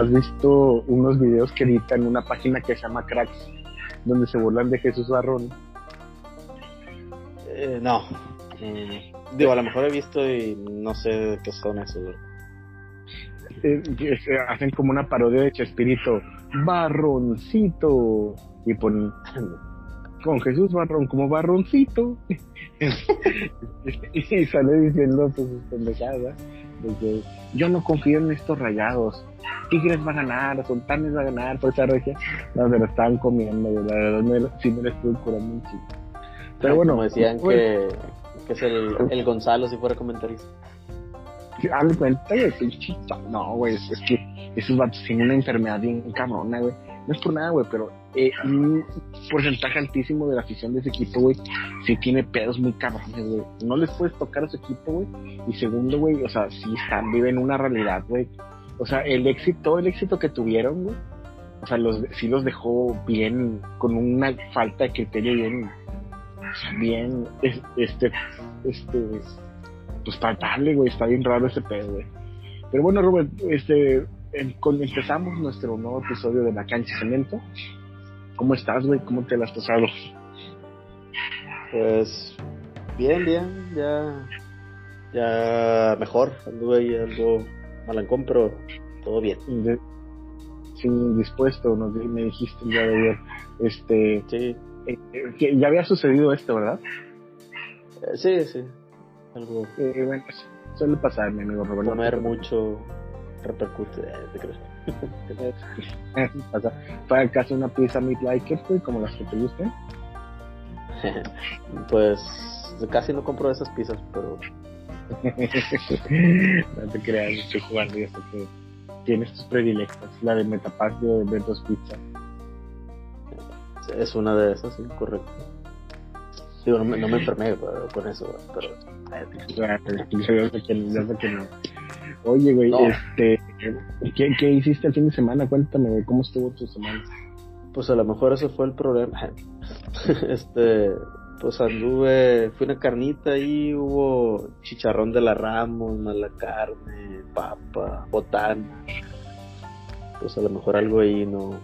¿Has visto unos videos que editan una página que se llama Cracks, donde se burlan de Jesús Barrón? Eh, no. Mm, digo, a lo mejor he visto y no sé qué son esos. Eh, se hacen como una parodia de Chespirito, Barroncito, y ponen con Jesús Barrón como Barroncito, y sale diciendo pues pendejadas, yo no confío en estos rayados, Tigres va a ganar, Sultanes va a ganar, por esa regia, no, se lo estaban comiendo, la verdad, me, sí me lo estuve curando un chico. Pero bueno, Como decían pues, que, que es el, el Gonzalo si fuera comentarista. Sí, Hazle cuenta, güey, No, güey, es, es que esos vatos tienen una enfermedad bien cabrona, güey. No es por nada, güey, pero un porcentaje altísimo de la afición de ese equipo, güey, sí tiene pedos muy cabrones, güey. No les puedes tocar a su equipo, güey. Y segundo, güey, o sea, sí están, viven una realidad, güey. O sea, el éxito, el éxito que tuvieron, güey, o sea, los, sí los dejó bien, con una falta de criterio bien, bien, es- este, este, pues palpable, güey, está bien raro ese pedo, güey. Pero bueno, Robert, este, em- con- empezamos nuestro nuevo episodio de La Cancha Cemento. ¿Cómo estás, güey? ¿Cómo te la has pasado? Pues bien, bien, ya ya mejor, anduve ahí algo malancón, pero todo bien. De- sí, dispuesto, nos, me dijiste día de ayer. Este, Sí, eh, eh, que ya había sucedido esto, ¿verdad? eh, sí, sí. Algo Eh, bueno, suele pasar, mi amigo Robert. comer mucho repercute, eh, ¿te crees? Pasa. Para caso una pizza meat like it, güey, como las que te gusten. pues casi no compro esas pizzas, pero no te creas, estoy jugando y hasta que tienes tus predilectas. La de Metapaz de Bentos Pizza. es una de esas, sí, correcto. Digo, no me, no me enfermé pero- con eso, pero yo sé que, yo sé que no. Oye, güey, No. este, ¿qué, ¿qué hiciste el fin de semana? Cuéntame, ¿cómo estuvo tu semana? pues a lo mejor ese fue el problema. este, pues anduve, fui una carnita ahí, hubo chicharrón de la Ramos, mala carne, papa, botana. Pues a lo mejor algo ahí no,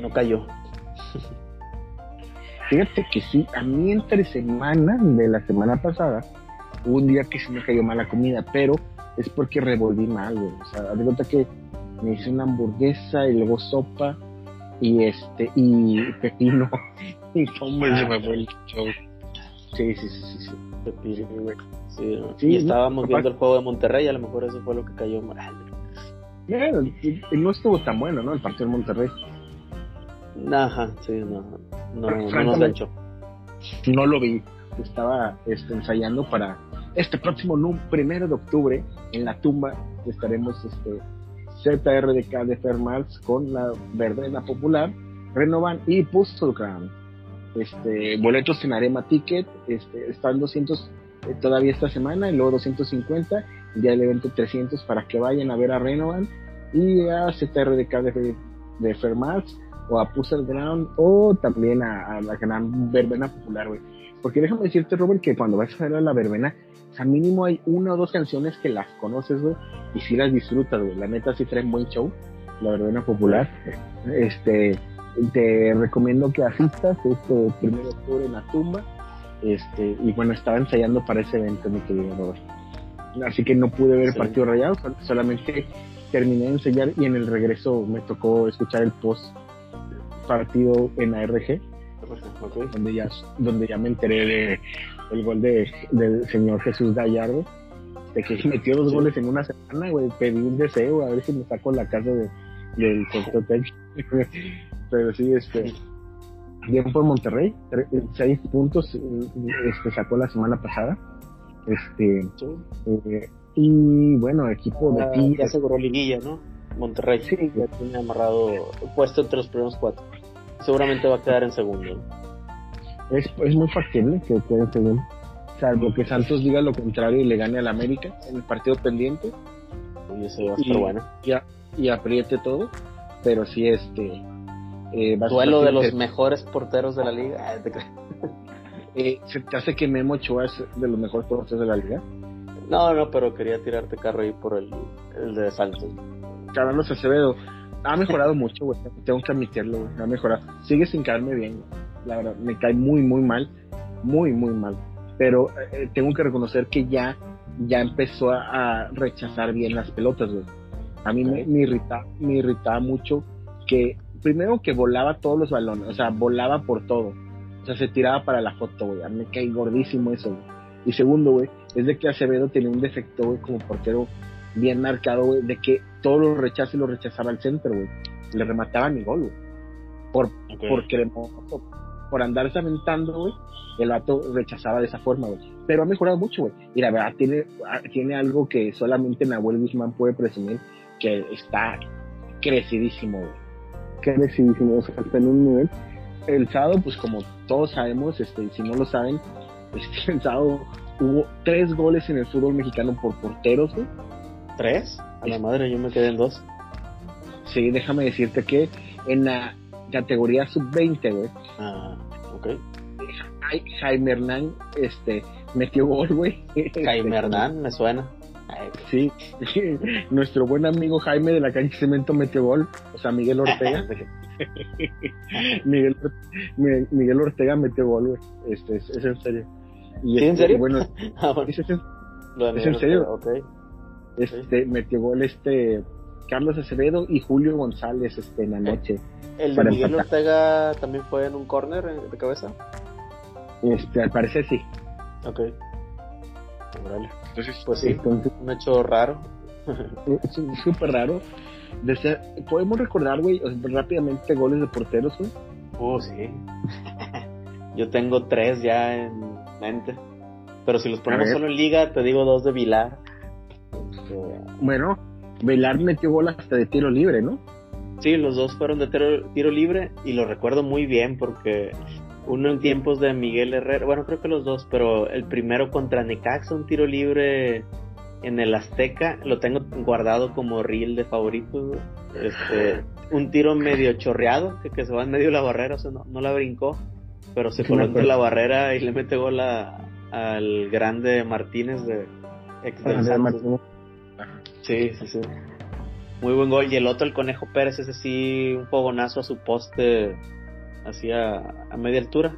no cayó. Fíjate que sí, a mí entre semana de la semana pasada, hubo un día que sí me cayó mala comida, pero es porque revolví mal, güey. O sea, de cuenta que me hice una hamburguesa y luego sopa y este, y pepino. Y hombre, se me fue el show. Sí, sí, sí, sí. sí. Pepino. güey. Sí, ¿no? Sí, y estábamos viendo el juego de Monterrey, a lo mejor eso fue lo que cayó mal. No estuvo tan bueno, ¿no? El partido de Monterrey. Ajá, sí, no, no, no nos ganchó. no lo vi. Estaba este, ensayando para este próximo primero de octubre en la tumba estaremos este ZRDK de Fermals con la verbena popular, Renovan y Ground. Este, boletos en Arema Ticket, este, están 200 eh, todavía esta semana y luego 250, el día del evento 300 para que vayan a ver a Renovan y a ZRDK de, de Fermals o a Puzzle Ground o también a, a la gran verbena popular, güey. Porque déjame decirte, Robert, que cuando vas a ver a la verbena, o sea, mínimo hay una o dos canciones que las conoces, güey, y sí las disfrutas, güey. La neta sí traen buen show, la verbena popular. Este, te recomiendo que asistas este primero de octubre en la tumba. Este, y bueno, estaba ensayando para ese evento, mi querido Robert. Así que no pude ver el Sí. partido rayado, sol- solamente terminé de ensayar y en el regreso me tocó escuchar el post partido en ARG, Donde ya, donde ya me enteré de el gol de, del señor Jesús Gallardo, de que metió dos Sí. goles en una semana, güey, pedí un deseo, a ver si me saco la casa de, del Costotec. Pero sí, este, bien por Monterrey, seis puntos, este, sacó la semana pasada, este, Sí. eh, y bueno, equipo de Ya, aseguró liguilla, ¿no? Monterrey. Sí. ya tiene amarrado puesto entre los primeros cuatro. Seguramente va a quedar en segundo. es, es muy factible que quede segundo, salvo que Santos diga lo contrario y le gane al América en el partido pendiente. Y ese va a estar Y- bueno. y apriete todo, pero sí este eh, va a Duelo de los mejores porteros de la liga. Eh, se te hace que Memo Ochoa es de los mejores porteros de la liga. No, no, pero quería tirarte carro ahí por el, el de Santos. Carlos Acevedo ha mejorado mucho, güey. Tengo que admitirlo, güey. Ha mejorado. Sigue sin caerme bien, la verdad. Me cae muy, muy mal. Muy, muy mal. Pero eh, tengo que reconocer que ya, ya empezó a, rechazar bien las pelotas, güey. A mí me, me, irrita, me irritaba mucho que, primero que volaba todos los balones, o sea, volaba por todo. O sea, se tiraba para la foto, güey. A mí me cae gordísimo eso, güey. Y segundo, güey, es de que Acevedo tenía un defecto, güey, como portero bien marcado, güey, de que todos los rechazos los rechazaba al centro, güey. Le remataba mi gol, güey. Por, porque por andarse aventando, güey, el vato rechazaba de esa forma, güey. Pero ha mejorado mucho, güey. Y la verdad, tiene, tiene algo que solamente Nahuel Guzmán puede presumir, que está crecidísimo, güey. Crecidísimo, o sea, está en un nivel. El sábado, pues como todos sabemos, este, si no lo saben, este, el sábado hubo tres goles en el fútbol mexicano por porteros, güey. ¿Tres? A la madre, yo me quedé en dos. Sí, déjame decirte que en la categoría sub-20, güey. Ah, ok. Jaime Hernán este, metió gol, güey. Jaime Hernán, me suena. Sí, nuestro buen amigo Jaime de la calle Cemento metió gol, o sea, Miguel Ortega. Miguel, Miguel Ortega metió gol, güey. Este, es, en serio. Y ¿Sí, en serio? Bueno, ah, es, es, en serio. Okay. Este, metió gol este Carlos Acevedo y Julio González este, en la noche. ¿El de Miguel Ortega también fue en un corner de cabeza? Este, al parecer sí. Ok. Entonces, pues sí, un hecho raro. Súper raro. Podemos recordar, güey, rápidamente goles de porteros, güey. Oh, sí. Yo tengo tres ya en mente. Pero si los ponemos solo en liga, te digo dos de Vilar. Bueno, Vilar metió gol hasta de tiro libre, ¿no? Sí, los dos fueron de tiro, tiro libre y lo recuerdo muy bien porque uno en tiempos de Miguel Herrera, bueno, creo que los dos, pero el primero contra Necaxa, un tiro libre en el Azteca, lo tengo guardado como reel de favoritos. Este, un tiro medio chorreado, que, se va en medio de la barrera, o sea, no, la brincó, pero se coló entre la barrera y le mete gol al grande Martínez de ex Sí, sí, sí. Muy buen gol. Y el otro, el Conejo Pérez, ese sí, un fogonazo a su poste hacia a media altura,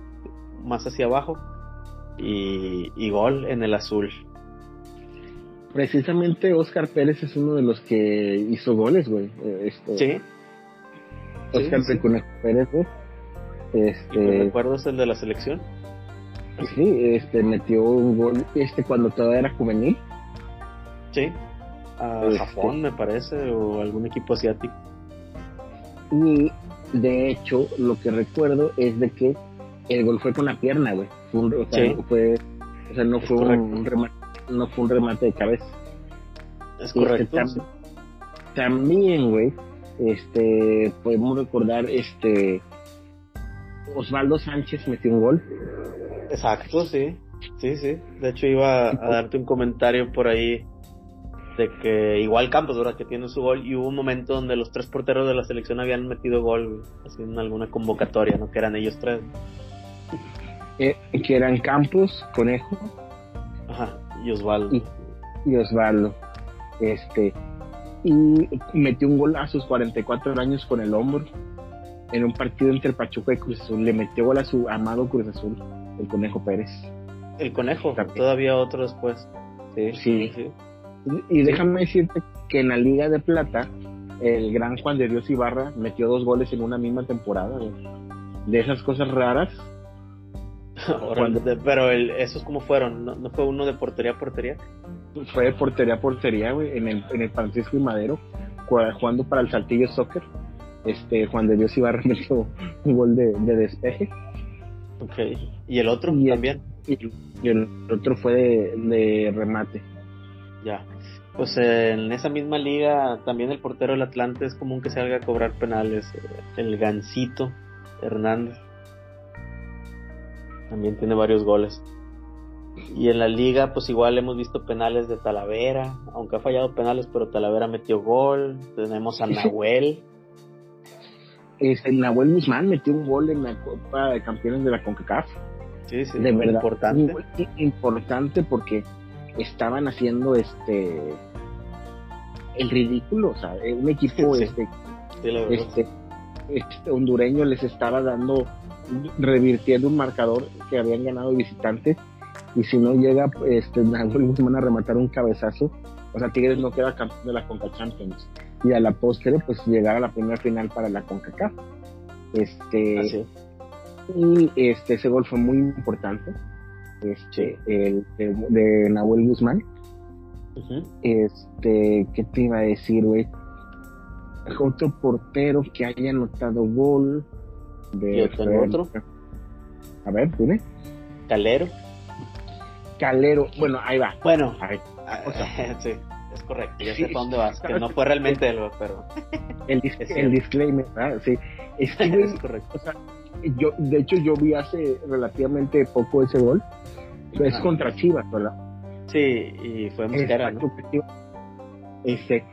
más hacia abajo, y, gol en el azul. Precisamente Oscar Pérez es uno de los que hizo goles, güey. Eh, este, sí. Oscar Pérez, güey. Este, ¿Recuerdas el de la selección? Sí, este metió un gol este cuando todavía era juvenil. Sí. A este, Japón me parece o algún equipo asiático. Y de hecho, lo que recuerdo es de que el gol fue con la pierna, güey. o, sea, no fue un, remate, no fue un remate de cabeza. Es correcto. Este, también, güey, este, podemos recordar, este, Osvaldo Sánchez metió un gol. Exacto, sí. Sí, sí. De hecho, iba a darte un comentario por ahí de que igual Campos, ¿verdad? Que tiene su gol y hubo un momento donde los tres porteros de la selección habían metido gol, así en alguna convocatoria, ¿no? Que eran ellos tres. Eh, que eran Campos, Conejo. Ajá, y Osvaldo. Y, Osvaldo. Este, y metió un gol a sus 44 años con el hombro en un partido entre el Pachuca y Cruz Azul. Le metió gol a su amado Cruz Azul, el Conejo Pérez. El Conejo, todavía otro después. sí. sí. Y déjame decirte que en la Liga de Plata, el gran Juan de Dios Ibarra metió dos goles en una misma temporada. De esas cosas raras. pero el, esos cómo fueron, ¿No, fue uno de portería a portería? Fue de portería a portería, güey, en el, en el Francisco y Madero, jugando para el Saltillo Soccer. Este, Juan de Dios Ibarra metió un gol de, despeje. Ok, ¿y el otro también? Y, el otro fue de remate. Ya. Pues en esa misma liga también el portero del Atlante es común que salga a cobrar penales. Eh, el Gancito Hernández. También tiene varios goles. Y en la liga pues igual hemos visto penales de Talavera. Aunque ha fallado penales pero Talavera metió gol. Tenemos a Nahuel. Este, Nahuel Guzmán metió un gol en la Copa de Campeones de la CONCACAF. Sí, sí, de verdad. Importante. Importante porque estaban haciendo este el ridículo, o sea, un equipo este, este, este, hondureño les estaba dando, revirtiendo un marcador que habían ganado visitantes y si no llega este Nahuel Guzmán a rematar un cabezazo, o sea, Tigres no queda campeón de la Conca Champions y a la postre pues llegar a la primera final para la CONCACAF. Este y este ese gol fue muy importante. Este el de, Nahuel Guzmán. Este, ¿qué te iba a decir, güey? Otro portero que haya anotado gol de otro? A ver, dime. Calero. Calero, bueno, ahí va. Bueno, sí, es correcto, ya sé para dónde vas, que no fue realmente el pero... El, el disclaimer, ¿verdad? Sí, es, es correcto. O sea, yo, de hecho, yo vi hace relativamente poco ese gol, es contra Chivas, ¿verdad? Sí, y fue Mosquera, ¿no? Este,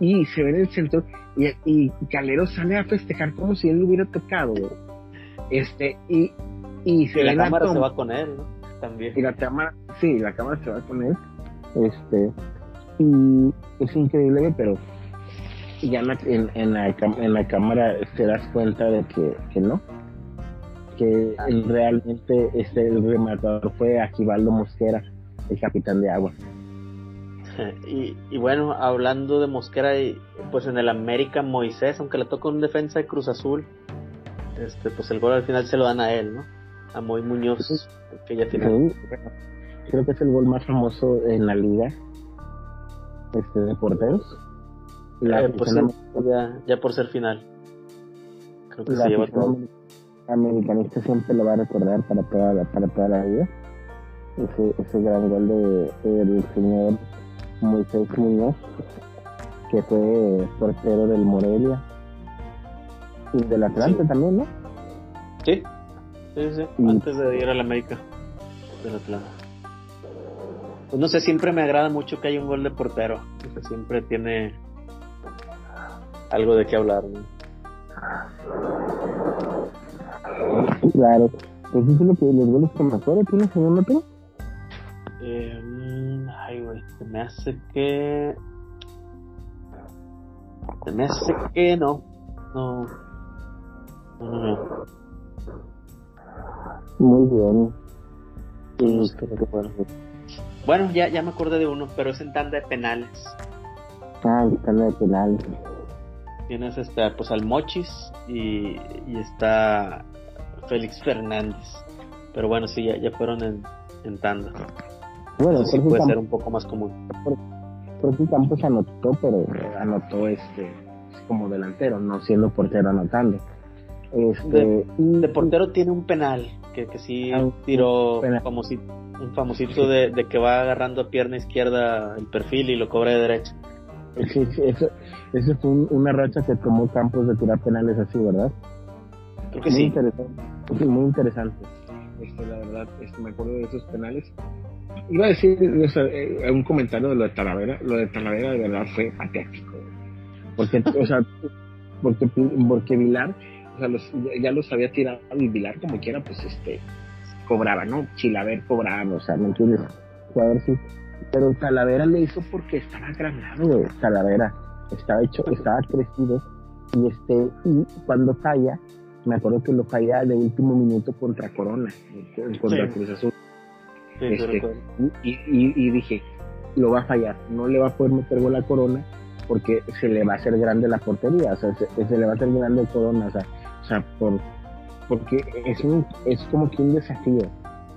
y se ve en el centro, y, y Calero sale a festejar como si él lo hubiera tocado, Este, y, y se y la cámara se va con él, ¿no? También. Y la cámara, sí, la cámara se va con él. Este, y es increíble, pero ya en la, en, la, en la cámara te das cuenta de que, que no. Que realmente este, el rematador fue Aquivaldo Mosquera, el capitán de agua. Y, y, bueno, hablando de Mosquera, pues en el América Moisés, aunque le tocó un defensa de Cruz Azul, este, pues el gol al final se lo dan a él, ¿no? A Moy Muñoz, que ya tiene creo que es el gol más famoso en la liga este, de porteros. La eh, pues ya, ya, por ser final. Creo que se lleva todo. Americanista siempre lo va a recordar para toda la, para toda la vida. Ese, ese gran gol de, del señor Moisés Muñoz, que fue portero del Morelia y del Atlante también, ¿no? Sí, sí, sí, antes de ir a la América del Atlante pues no sé, siempre me agrada mucho que haya un gol de portero. siempre tiene algo de qué hablar. Claro. Pues eso es lo que los goles con mejor tienes en otro. Eh, mm, ay, güey, se me hace que. Se me hace que no. No. No, no, no. Muy bien. Sí, creo que puedo bueno, ya, ya me acordé de uno, pero es en tanda de penales. Ah, en tanda de penales. Tienes este, pues al Mochis y, y está Félix Fernández. Pero bueno, sí, ya, ya fueron en, en tanda. Bueno, sí puede ser un poco más común. Porque Campos anotó, pero anotó este como delantero, no siendo portero anotando. Este, de, portero tiene un penal que, que sí ah, tiró un famosito de, de, que va agarrando a pierna izquierda el perfil y lo cobra de derecha. Sí, sí, eso, eso fue una racha que tomó Campos de tirar penales así, ¿verdad? Creo que muy sí. Interesante, muy interesante. Este, la verdad, este, me acuerdo de esos penales. Iba a decir eh, un comentario de lo de Talavera. Lo de Talavera de verdad fue patético. Porque, o sea, porque, porque Vilar, o sea, los, ya los había tirado y Vilar como quiera, pues este cobraba, ¿no? Chilaver cobraba, o sea, ¿me entiendes? Jugador sí. Pero Talavera le hizo porque estaba agrandado, güey. Talavera estaba hecho, estaba crecido. Y este, y cuando falla, me acuerdo que lo falla de último minuto contra Corona, contra Cruz Azul. Este, y, y, y, dije, lo va a fallar, no le va a poder meter gol a Corona porque se le va a hacer grande la portería, o sea, se, se le va a hacer grande Corona, o sea, o sea por, porque es, un, es como que un desafío.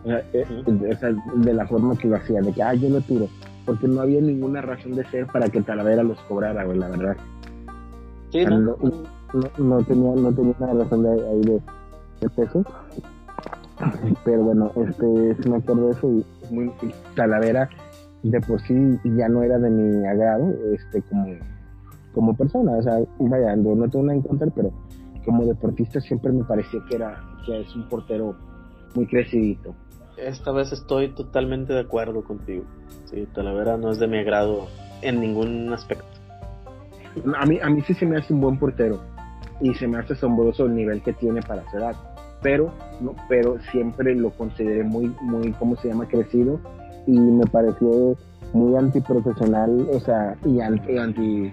Eh, de la forma que lo hacía, de que, ah, yo lo tiro, porque no había ninguna razón de ser para que Talavera los cobrara, güey, la verdad. no, no, tenía, no tenía una razón de, ahí de, de peso. Pero bueno, este, si me acuerdo de eso, y muy, Talavera de por sí ya no era de mi agrado, este, como, como persona, o sea, vaya, no tengo nada en contra, pero como deportista siempre me pareció que era que es un portero muy crecidito. Esta vez estoy totalmente de acuerdo contigo. Sí, Talavera no es de mi agrado en ningún aspecto. A mí, a mí sí se me hace un buen portero y se me hace asombroso el nivel que tiene para su edad. Pero, no, pero siempre lo consideré muy, muy, ¿cómo se llama? Crecido y me pareció muy antiprofesional, o sea, y anti, anti,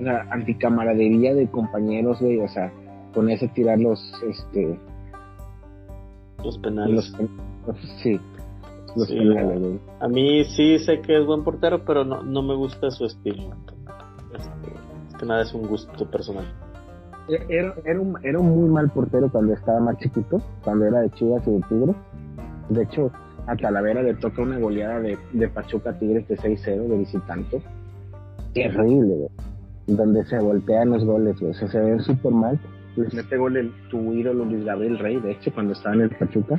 o sea, anticamaradería de compañeros, güey, o sea, con ese tirar los, este, los penales. sí, los penales, güey. A mí sí sé que es buen portero, pero no, no me gusta su estilo. Este, es que nada es un gusto personal. Era, era, un, era un muy mal portero cuando estaba más chiquito, cuando era de Chivas y de Tigres. De hecho, a Talavera le toca una goleada de, de Pachuca Tigres de 6-0 de visitante. Terrible, güey. Donde se voltean los goles, güey. Se ven súper mal. Les mete gol el, tu ídolo Luis Gabriel Rey, de hecho, cuando estaba en el Pachuca.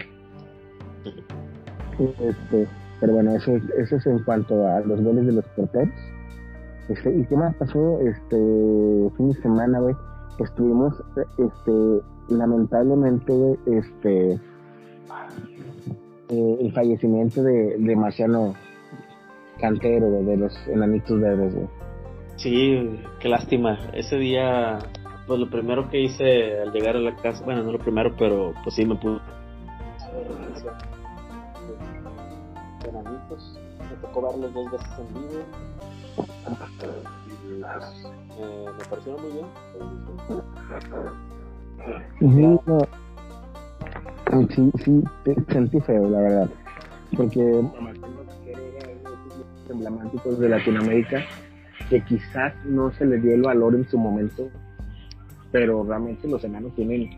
Este, pero bueno, eso, eso es en cuanto a los goles de los porteros. Este, ¿Y qué más pasó? Este fin de semana, güey. Estuvimos, este, lamentablemente, este, eh, el fallecimiento de, de Marciano Cantero, de los enanitos verdes. Sí, qué lástima. Ese día, pues lo primero que hice al llegar a la casa, bueno, no lo primero, pero pues sí me pude. Enanitos, me tocó verlos dos veces en vivo. Eh, me parecieron muy bien. Sí, no sí, sí, sentí feo, la verdad. Porque emblemáticos de Latinoamérica que quizás no se le dio el valor en su momento, pero realmente los enanos tienen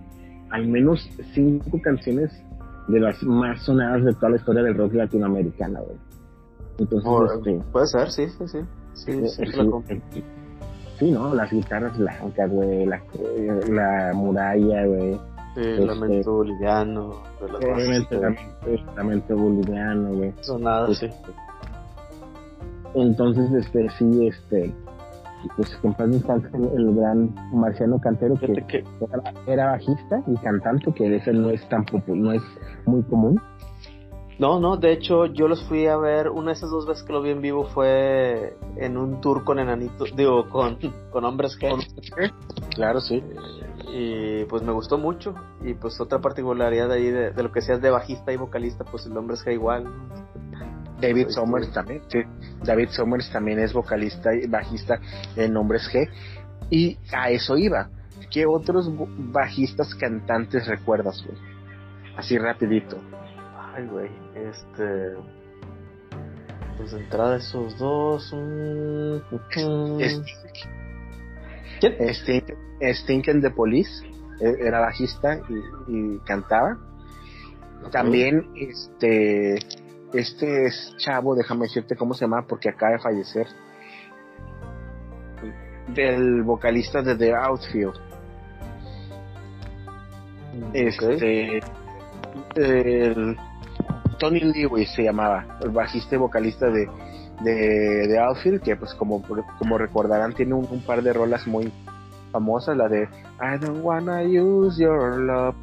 al menos cinco canciones de las más sonadas de toda la historia del rock latinoamericano, Entonces, este, puede ser, sí, sí, sí. Sí, sí, sí, sí, ¿no? Las guitarras blancas, güey, la, la muralla, güey Sí, este, lamento boliviano. Obviamente, lamento boliviano, güey. Sonado, sí. Entonces, este, sí, este, pues compadre el gran Marciano Cantero que, era, bajista y cantante, que ese no es tan no es muy común. No, no, de hecho yo los fui a ver, una de esas dos veces que lo vi en vivo fue en un tour con enanitos, digo, con, con hombres que... Claro, sí. Y pues me gustó mucho. Y pues otra particularidad ahí de, de lo que seas de bajista y vocalista, pues el hombre es que igual. David Somers también, sí. David Somers también es vocalista y bajista en Hombres G. Y a eso iba. ¿Qué otros bajistas cantantes recuerdas, güey? Así rapidito. Ay, güey, este... Pues de entrada esos dos... Mm, ¿Quién? Stinken the Police, e, era bajista y, cantaba. También este este es chavo, déjame decirte cómo se llama porque acaba de fallecer. Del vocalista de The Outfield. Este el, Tony Lewis se llamaba, el bajista y vocalista de, de, de Outfield, que pues como, como recordarán tiene un, par de rolas muy famosas, la de I don't wanna use your love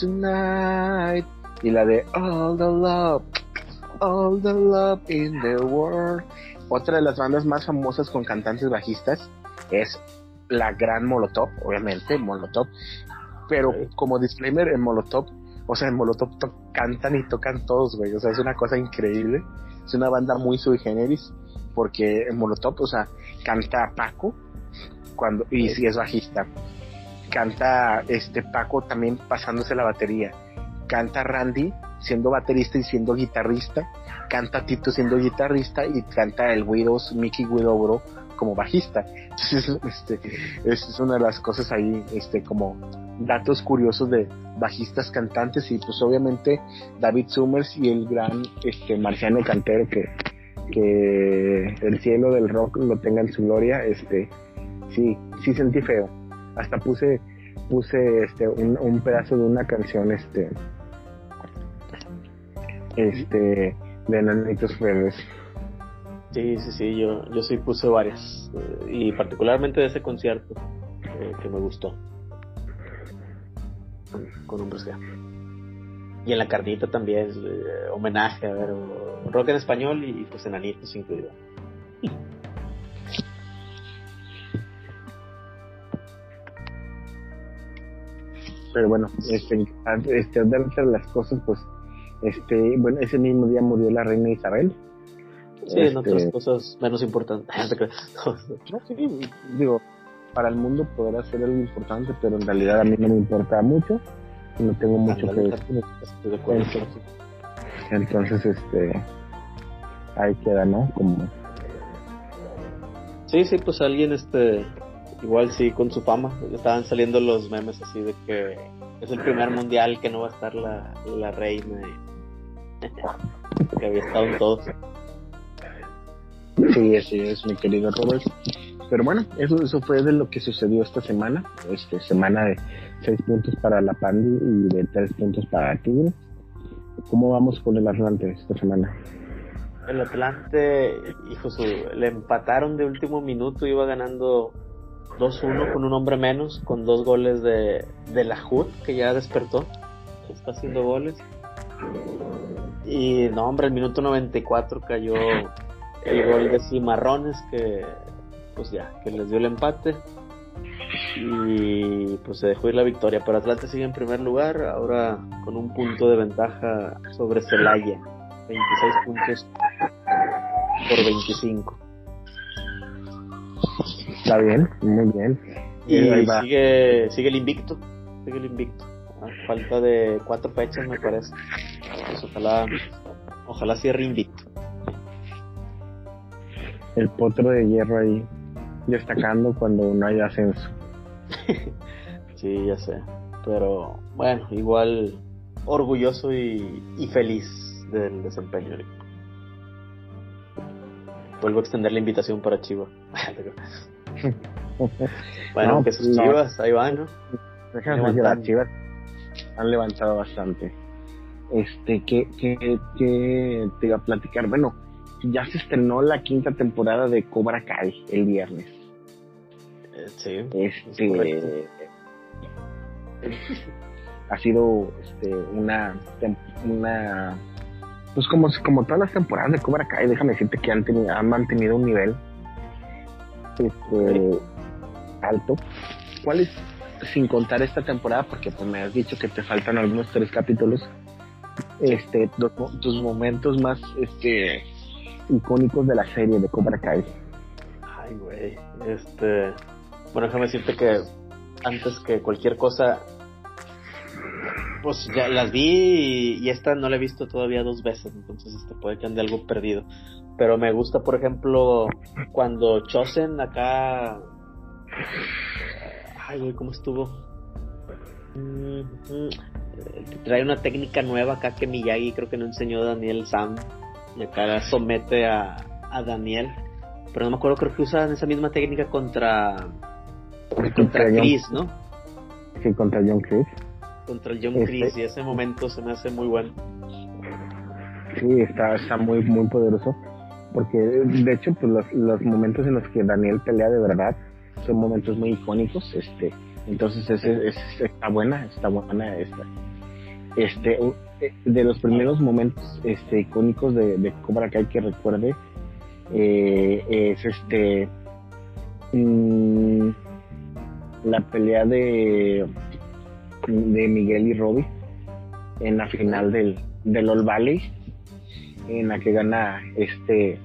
tonight y la de All the Love, All the Love in the World. Otra de las bandas más famosas con cantantes bajistas es la gran Molotov, obviamente, Molotov. Pero como disclaimer, en Molotov o sea, en Molotov cantan y tocan todos, güey. O sea, es una cosa increíble. Es una banda muy sui generis. Porque en Molotov, o sea, canta Paco. Cuando, y si es bajista. Canta este Paco también pasándose la batería. Canta Randy siendo baterista y siendo guitarrista. Canta Tito siendo guitarrista. Y canta el Widows, Mickey Widowbro como bajista. Entonces, este, es una de las cosas ahí, este, como datos curiosos de bajistas cantantes y pues obviamente David Summers y el gran este Marciano Cantero que, que el cielo del rock lo tenga en su gloria, este, sí, sí sentí feo. Hasta puse, puse este, un, pedazo de una canción, este, este, de Nanitos Verdes. Sí, sí, sí, yo, yo sí puse varias, eh, y particularmente de ese concierto eh, que me gustó, con Hombres G. Y en la carnita también, eh, homenaje, a ver, rock en español y pues enanitos incluido. Pero bueno, este, este, de las cosas, pues, este, bueno, ese mismo día murió la reina Isabel, Sí, en otras este, cosas menos importantes. no, sí, digo, para el mundo poder hacer algo importante, pero en realidad a mí no me importa mucho. No tengo mucho que decir. Entonces, este, ahí queda, ¿no? Como... Sí, sí, pues alguien, este, igual sí, con su fama. Estaban saliendo los memes así de que es el primer mundial que no va a estar la, la reina. que había estado en todos. Sí, así es, mi querido Robert. Pero bueno, eso, eso fue de lo que sucedió esta semana. Este, semana de 6 puntos para la Pandi y de 3 puntos para Tigre. ¿Cómo vamos con el Atlante esta semana? El Atlante, hijo, su, le empataron de último minuto, iba ganando 2-1 con un hombre menos, con dos goles de, de la HUD, que ya despertó, está haciendo goles. Y no, hombre, el minuto 94 cayó el gol de Cimarrones, que pues ya, que les dio el empate. Y pues se dejó ir la victoria. Pero Atlante sigue en primer lugar, ahora con un punto de ventaja sobre Celaya. 26 puntos por 25. Está bien, muy bien. Y sigue, sigue el invicto. Sigue el invicto. A falta de cuatro fechas, me parece. Pues ojalá, ojalá cierre invicto. El potro de hierro ahí, destacando cuando no hay ascenso. sí, ya sé. Pero bueno, igual orgulloso y, y feliz del desempeño. Vuelvo a extender la invitación para Chivas. bueno, que sus chivas, ahí van, ¿no? Las chivas han levantado bastante. Este, que, que, que te iba a platicar. Bueno, ya se estrenó la quinta temporada de Cobra Kai el viernes. Eh, sí. Este, ha sido este, una, una pues como, como todas las temporadas de Cobra Kai, déjame decirte que han, tenido, han mantenido un nivel este, alto. ¿Cuál es, sin contar esta temporada, porque pues me has dicho que te faltan algunos tres capítulos, este, tus momentos más este, icónicos de la serie de Cobra Kai? Ay, güey, este, bueno, déjame decirte que antes que cualquier cosa, pues ya las vi y, esta no la he visto todavía dos veces, entonces este puede que ande algo perdido. Pero me gusta, por ejemplo, cuando Chosen acá. Ay, güey, ¿cómo estuvo? Mm-hmm. Trae una técnica nueva acá que Miyagi creo que no enseñó Daniel Sam. Y acá somete a, a Daniel. Pero no me acuerdo, creo que usan esa misma técnica contra. Contra Chris, ¿no? Sí, contra John Chris. Contra el John este Chris, y ese momento se me hace muy bueno. Sí, está, está muy, muy poderoso porque de hecho pues los, los, momentos en los que Daniel pelea de verdad son momentos muy icónicos este entonces ese, está buena está buena esta este de los primeros momentos este icónicos de, de Cobra Kai que recuerde eh, es este mm, la pelea de de Miguel y Robbie en la final del del All Valley en la que gana este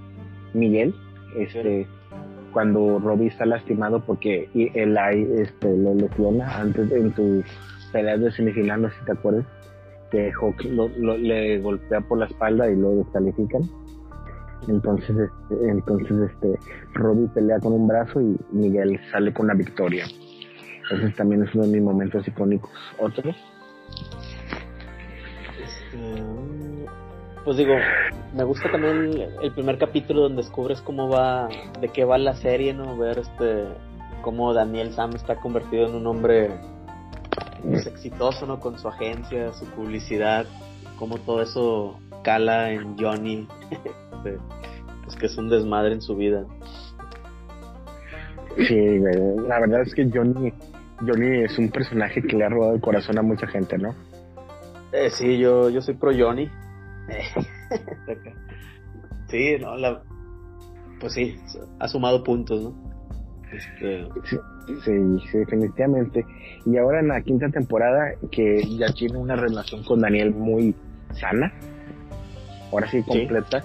Miguel, este cuando Robbie está lastimado porque él ahí este, lo lesiona antes en su pelea de semifinal, no si te acuerdas, que Hawk lo, le golpea por la espalda y lo descalifican. Entonces, este, entonces este Robbie pelea con un brazo y Miguel sale con la victoria. Ese también es uno de mis momentos icónicos. ¿Otros? Este, pues digo, me gusta también el primer capítulo donde descubres cómo va, de qué va la serie, ¿no? Ver este, cómo Daniel Sam está convertido en un hombre pues, exitoso, ¿no? Con su agencia, su publicidad, cómo todo eso cala en Johnny, pues que es un desmadre en su vida. Sí, la verdad es que Johnny, Johnny es un personaje que le ha robado el corazón a mucha gente, ¿no? Eh, sí, yo, yo soy pro Johnny. sí, no, la, pues sí, ha sumado puntos, ¿no? Este... Sí, definitivamente. Y ahora en la quinta temporada, que ya tiene una relación con Daniel muy sana, ahora sí completa.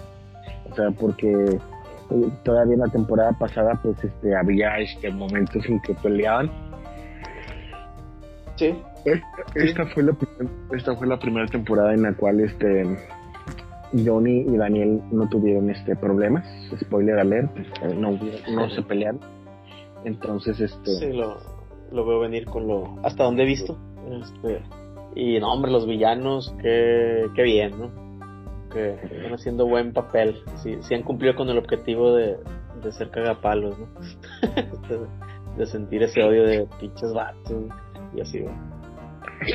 sea, porque eh, todavía en la temporada pasada, pues, este, había este momentos en que peleaban. Sí. Esta, fue la esta fue la primera temporada en la cual este Johnny y Daniel no tuvieron este problemas. Spoiler alert, este, no, no se pelearon. Entonces, este. Sí, lo, lo veo venir con lo. Hasta donde he visto. Este, y no, hombre, los villanos, qué, qué bien, ¿no? Que están haciendo buen papel. Sí, sí han cumplido con el objetivo de, de ser cagapalos, ¿no? de, sentir ese odio de pinches vatos y así, ¿no?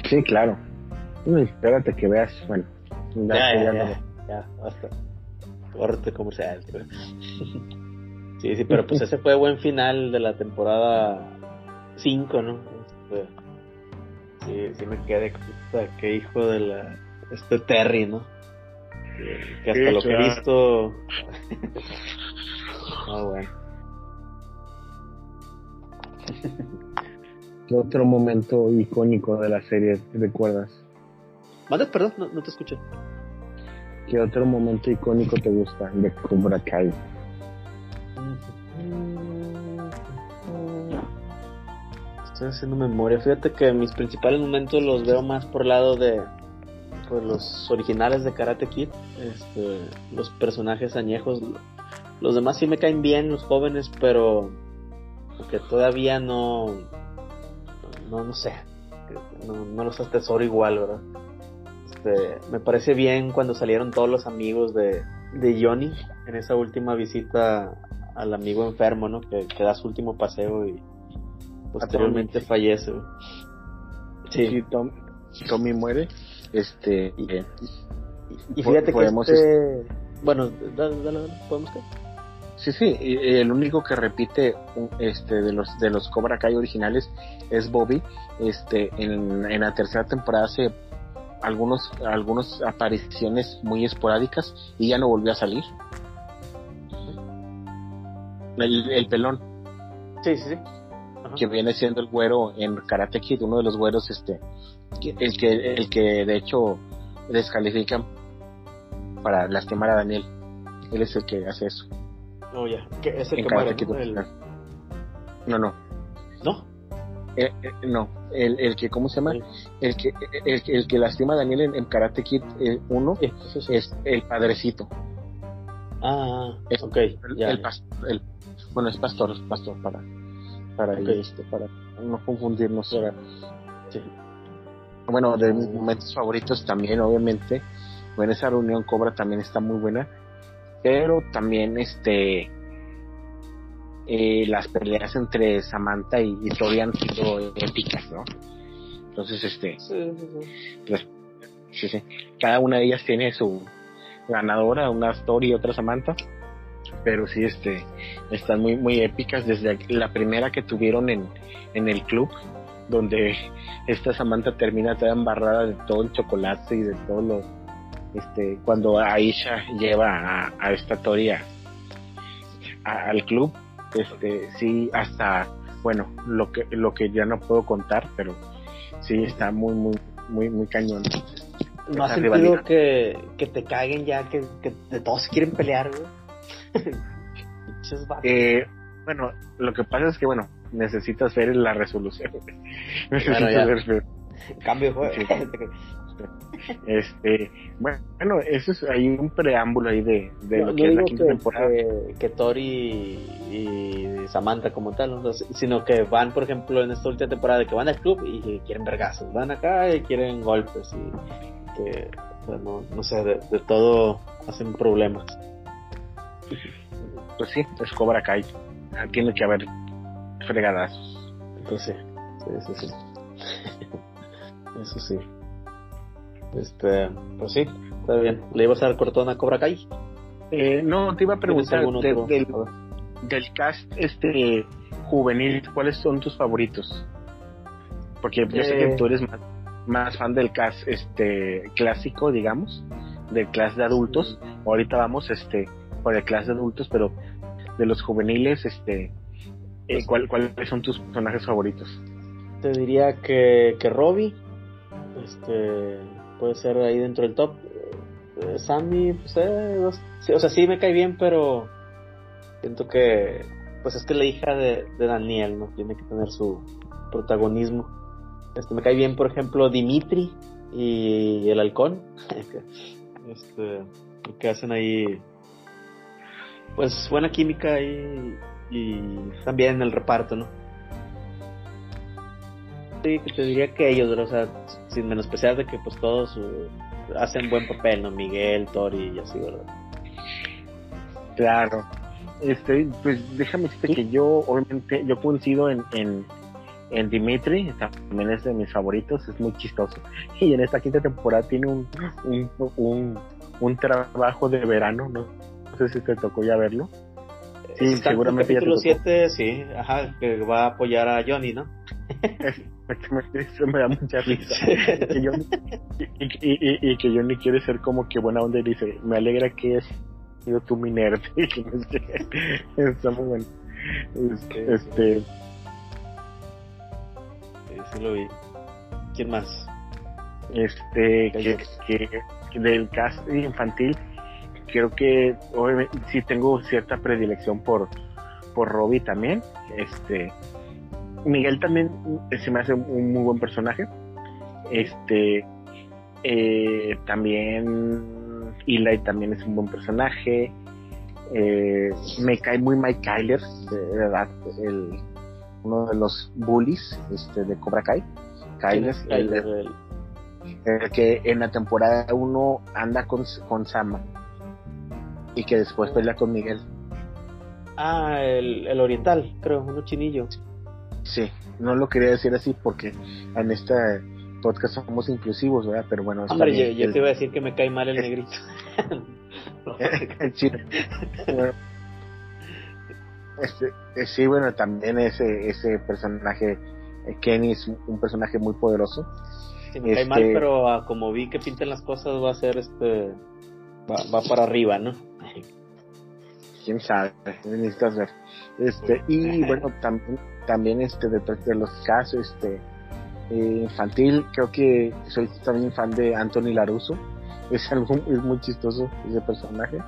Sí, claro. espérate que veas, bueno. Ya, ya, ya, ya, ya, basta. Corte comercial. Sí, sí, pero pues ese fue buen final de la temporada 5, ¿no? Este, sí, sí me quedé, qué hijo de la, este Terry, ¿no? Que, hasta lo que he visto... ah, bueno. ¿Qué otro momento icónico de la serie recuerdas? ¿Vale? Perdón, no, no te escuché. ¿Qué otro momento icónico te gusta de Cobra Kai? Estoy haciendo memoria. Fíjate que mis principales momentos los veo más por lado de pues, los originales de Karate Kid, este, los personajes añejos. Los demás sí me caen bien, los jóvenes, pero que todavía no, no, no sé, no, no los atesoro igual, ¿verdad? Este, me parece bien cuando salieron todos los amigos de, de Johnny en esa última visita al amigo enfermo, ¿no? Que da su último paseo y posteriormente fallece. Sí, Tommy muere. Este. Y, y fíjate que este... Bueno, dale, dale, ¿podemos qué? Sí, sí, el único que repite este de los de los Cobra Kai originales es Bobby. Este en, en la tercera temporada hace algunos algunas apariciones muy esporádicas y ya no volvió a salir. El, el pelón. Sí, sí, sí que viene siendo el güero en Karate Kid, uno de los güeros, este, el que, el que de hecho descalifican para lastimar a Daniel. Él es el que hace eso. Oh, ya. Es el que muere, ¿no? no, no. ¿No? Eh, eh, no, el, el que, ¿cómo se llama? El, que, el, el, que lastima a Daniel en, Karate Kid 1 eh, es el padrecito. Ah, es, ok. El, el, bueno, es pastor, pastor para, para este, para no confundirnos. Ahora. Bueno, de mis momentos favoritos también, obviamente, bueno, esa reunión Cobra también está muy buena, pero también este eh, las peleas entre Samantha y, y Tori han sido épicas, ¿no? Entonces, este, pues, cada una de ellas tiene su ganadora, una Tori y otra Samantha pero sí este están muy muy épicas. Desde la primera que tuvieron en, en el club donde esta Samantha termina toda embarrada de todo el chocolate y de todo lo este cuando Aisha lleva a, esta Toria al club este sí hasta bueno lo que lo que ya no puedo contar pero sí está muy muy muy muy cañón. No ha sentido que, que te caguen ya que, que de todos quieren pelear eh, bueno, lo que pasa es que, bueno, necesitas ver la resolución. Cambio este, bueno, eso es ahí un preámbulo ahí de, lo que es la quinta temporada. Que, Tori y, Samantha como tal, sino que van, por ejemplo, en esta última temporada que van al club y quieren vergazos, van acá y quieren golpes y que, no, no sé, de todo hacen problemas pues sí, es Cobra Kai. Tiene que haber fregadazos. Entonces, pues sí, sí, sí. Eso sí. Este, pues sí, está bien. ¿Le ibas a dar cortón a Cobra Kai? Eh, no, te iba a preguntar del, del cast este juvenil, ¿cuáles son tus favoritos? Porque yo sé que eh. tú eres más, más fan del cast este clásico, digamos, del cast de adultos. Ahorita vamos este por el clase de adultos, pero de los juveniles, este, eh, ¿cuál, ¿cuáles son tus personajes favoritos? Te diría que, que Robbie, este, puede ser ahí dentro del top. Eh, Sammy, pues, eh, o sea, sí me cae bien, pero siento que, pues es que la hija de, Daniel, ¿no? Tiene que tener su protagonismo. Este, me cae bien, por ejemplo, Dimitri y el halcón. este, que hacen ahí, pues, buena química y, y también el reparto, ¿no? Sí, que te diría que ellos, o sea, sin menospreciar de que pues todos uh, hacen buen papel, ¿no? Miguel, Tori y así, ¿verdad? Claro. Este, pues déjame decirte que yo, obviamente, yo coincido en, en, en Dimitri, también es de mis favoritos, es muy chistoso. Y en esta quinta temporada tiene un, un, un, un trabajo de verano, ¿no? No sé si te tocó ya verlo. Sí, seguramente. El capítulo 7, sí, ajá, que va a apoyar a Johnny, ¿no? Eso me da mucha risa. y, que yo ni quiere ser como que buena onda y dice, me alegra que es sido tú mi nerd. Está muy bueno. Este, este... Sí, lo vi. ¿Quién más? Este, que, que, del cast infantil, creo que obviamente sí tengo cierta predilección por, por Robbie también. Este, Miguel también se me hace un muy buen personaje. Este eh, también Eli también es un buen personaje. Eh, me cae muy Mike Kyler, de verdad, el, uno de los bullies este, de Cobra Kai. Kyler, el, que en la temporada 1 anda con, con Sama y que después pelea con Miguel. Ah, el, el oriental, creo, uno chinillo. Sí, no lo quería decir así porque en este podcast somos inclusivos, ¿verdad? Pero bueno. Hombre, yo, te iba a decir que me cae mal el negrito. sí. este, eh, sí, bueno, también ese, ese personaje, eh, Kenny es un personaje muy poderoso. Sí, me cae mal, este pero ah, como vi que pintan las cosas va a ser este... Va, va para arriba, ¿no? Quién sabe, necesitas ver. Este, y bueno, también también este de, de los casos este eh, infantil creo que soy también fan de Anthony Laruso. Es algo es muy chistoso ese personaje.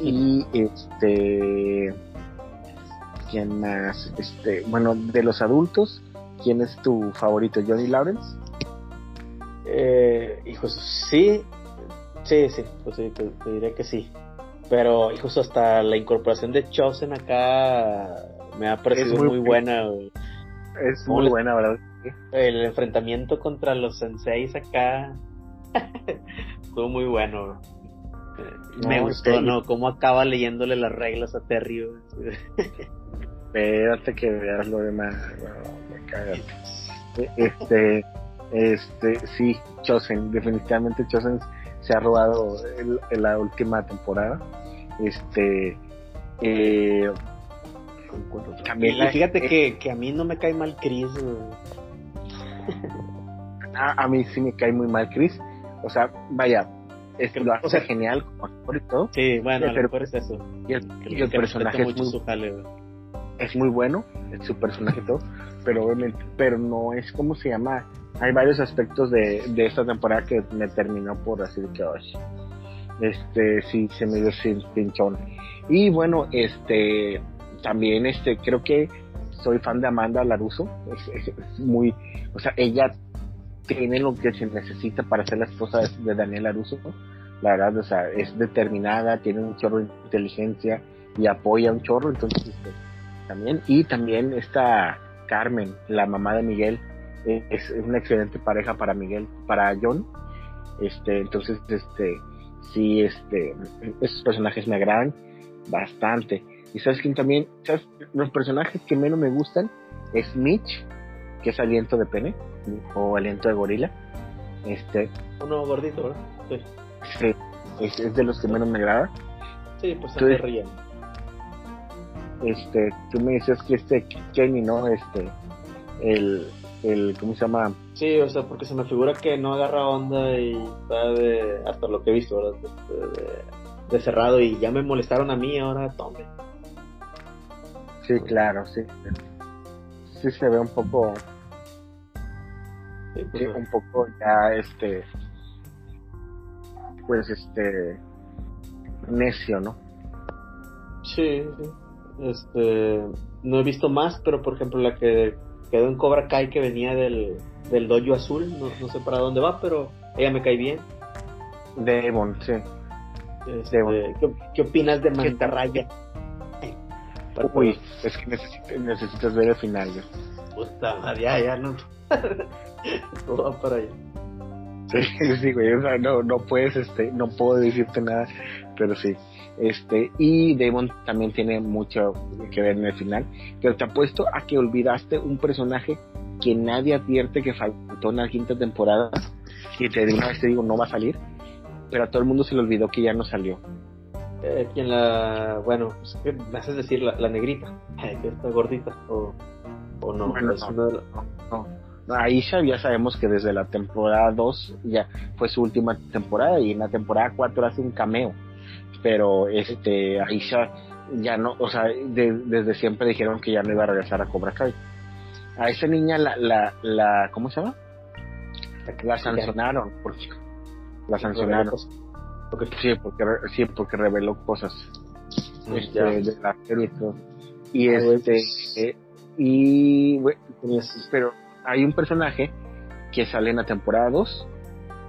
Y este quién más este bueno de los adultos quién es tu favorito Johnny Lawrence eh, hijos sí sí sí pues te, te diré que sí pero hijos hasta la incorporación de Chosen acá me ha parecido muy, buena. Es muy buena, ¿verdad? El enfrentamiento contra los senseis acá estuvo muy bueno. me gustó, ¿no? Cómo acaba leyéndole las reglas a Terry. Espérate que veas lo demás. me cagas. Este, este, sí, Chosen, definitivamente Chosen se ha robado en la última temporada. Este, eh, y fíjate que, que, a mí no me cae mal Chris. a, mí sí me cae muy mal Chris. O sea, vaya, es que lo hace genial como actor y todo. Sí, bueno, pero, es eso. Y el, personaje es muy, es muy bueno, es su personaje todo, pero pero no es como se llama. Hay varios aspectos de, de esta temporada que me terminó por así de que, este, sí, se me dio sin pinchón. Y bueno, este, también este creo que soy fan de Amanda Laruso es, muy o sea ella tiene lo que se necesita para ser la esposa de, Daniel Laruso la verdad o sea es determinada tiene un chorro de inteligencia y apoya un chorro entonces este, también y también está Carmen la mamá de Miguel es, una excelente pareja para Miguel para John este entonces este sí este esos personajes me agradan bastante y sabes quién también, ¿sabes? Los personajes que menos me gustan es Mitch, que es aliento de pene, o aliento de gorila. Este. Uno gordito, ¿verdad? Sí. es, de los que menos me agrada. Sí, pues se ríen. Este, tú me dices que este Kenny, ¿no? Este, el, el, ¿cómo se llama? Sí, o sea, porque se me figura que no agarra onda y está de, hasta lo que he visto, ¿verdad? De, de cerrado y ya me molestaron a mí, ahora tome. Sí, claro, sí. Sí se ve un poco. Sí, pues, un poco ya este. pues, este, necio, ¿no? Sí, sí. Este, no he visto más, pero por ejemplo la que quedó en Cobra Kai que venía del, del dojo azul, no, no sé para dónde va, pero ella me cae bien. Devon, sí. Este, ¿qué, ¿qué, opinas de Mantarraya? Uy, es que necesitas, necesitas ver el final. ¿no? Puta madre, ya, ya no. Todo va para allá. Sí, sí, güey, o sea, no, no puedes, este, no puedo decirte nada, pero sí. Este, y Devon también tiene mucho que ver en el final, pero te apuesto a que olvidaste un personaje que nadie advierte que faltó en la quinta temporada, y te de una vez te digo, no va a salir, pero a todo el mundo se le olvidó que ya no salió. Eh, quien la, bueno, pues, ¿qué me haces decir la, la negrita, que está gordita, o, o no, Bueno, no, no. No, Aisha ya sabemos que desde la temporada 2 ya fue su última temporada y en la temporada 4 hace un cameo. Pero este Aisha ya no, o sea, de- desde siempre dijeron que ya no iba a regresar a Cobra Kai. A esa niña la, la, la ¿cómo se llama? La sancionaron, porque la sancionaron. Sí, porque sí, porque reveló cosas este, Ya. de la serie y Ah, este pues- eh, y Tenías- pero hay un personaje que sale en la temporada 2,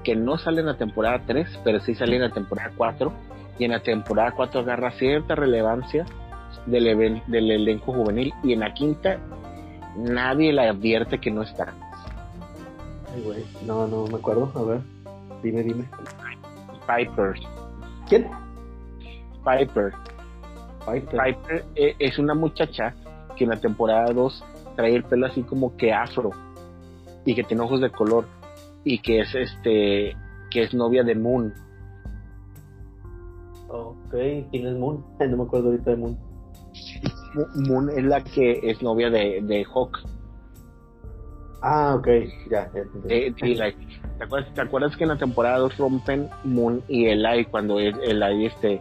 que no sale en la temporada 3, pero sí sale en la temporada 4, y en la temporada 4 agarra cierta relevancia del, even- del elenco juvenil, y en la quinta nadie le advierte que no está. Ay, güey, no, no me acuerdo, a ver, dime, dime. Piper. ¿Quién? Piper. Piper. Piper eh, es una muchacha que en la temporada 2 trae el pelo así como que afro y que tiene ojos de color y que es este que es novia de Moon. Ok, ¿quién es Moon? No me acuerdo ahorita de Moon. Mo- Moon es la que es novia de, de Hawk. Ah, ok, ya, ya. ¿Te acuerdas, te acuerdas que en la temporada 2 rompen Moon y Eli cuando Eli este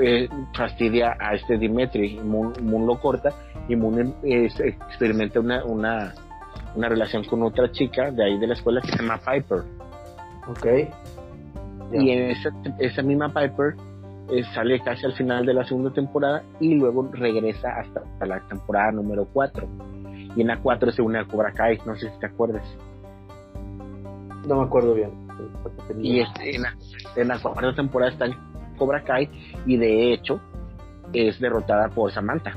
eh, fastidia a este Dimitri? Moon, Moon lo corta y Moon eh, experimenta una, una, una relación con otra chica de ahí de la escuela que se llama Piper. Ok. Y en esa, esa misma Piper eh, sale casi al final de la segunda temporada y luego regresa hasta, hasta la temporada número 4. Y en la 4 se une a Cobra Kai, no sé si te acuerdas. No me acuerdo bien. Y en, la, en la cuarta temporada está en Cobra Kai y de hecho es derrotada por Samantha.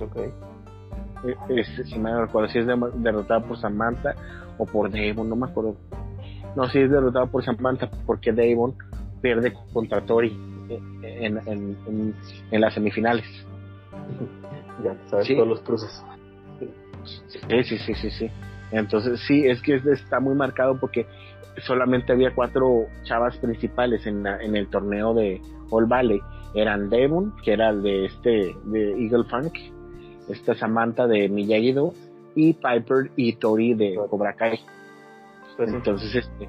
Ok. Eh, es- si me recuerdo si es de- derrotada por Samantha o por Devon, no me acuerdo. No, si es derrotada por Samantha porque Devon pierde contra Tori en, en, en, en las semifinales. Ya, sabes Sí. todos los cruces. Sí, sí, sí, sí, sí. Entonces sí, es que es- está muy marcado porque solamente había cuatro chavas principales en, la- en el torneo de All Valley. Eran Devon, que era el de este, de Eagle Funk, esta Samantha de Miyagi-Do, y Piper y Tori de Cobra Kai. Pues. Entonces este,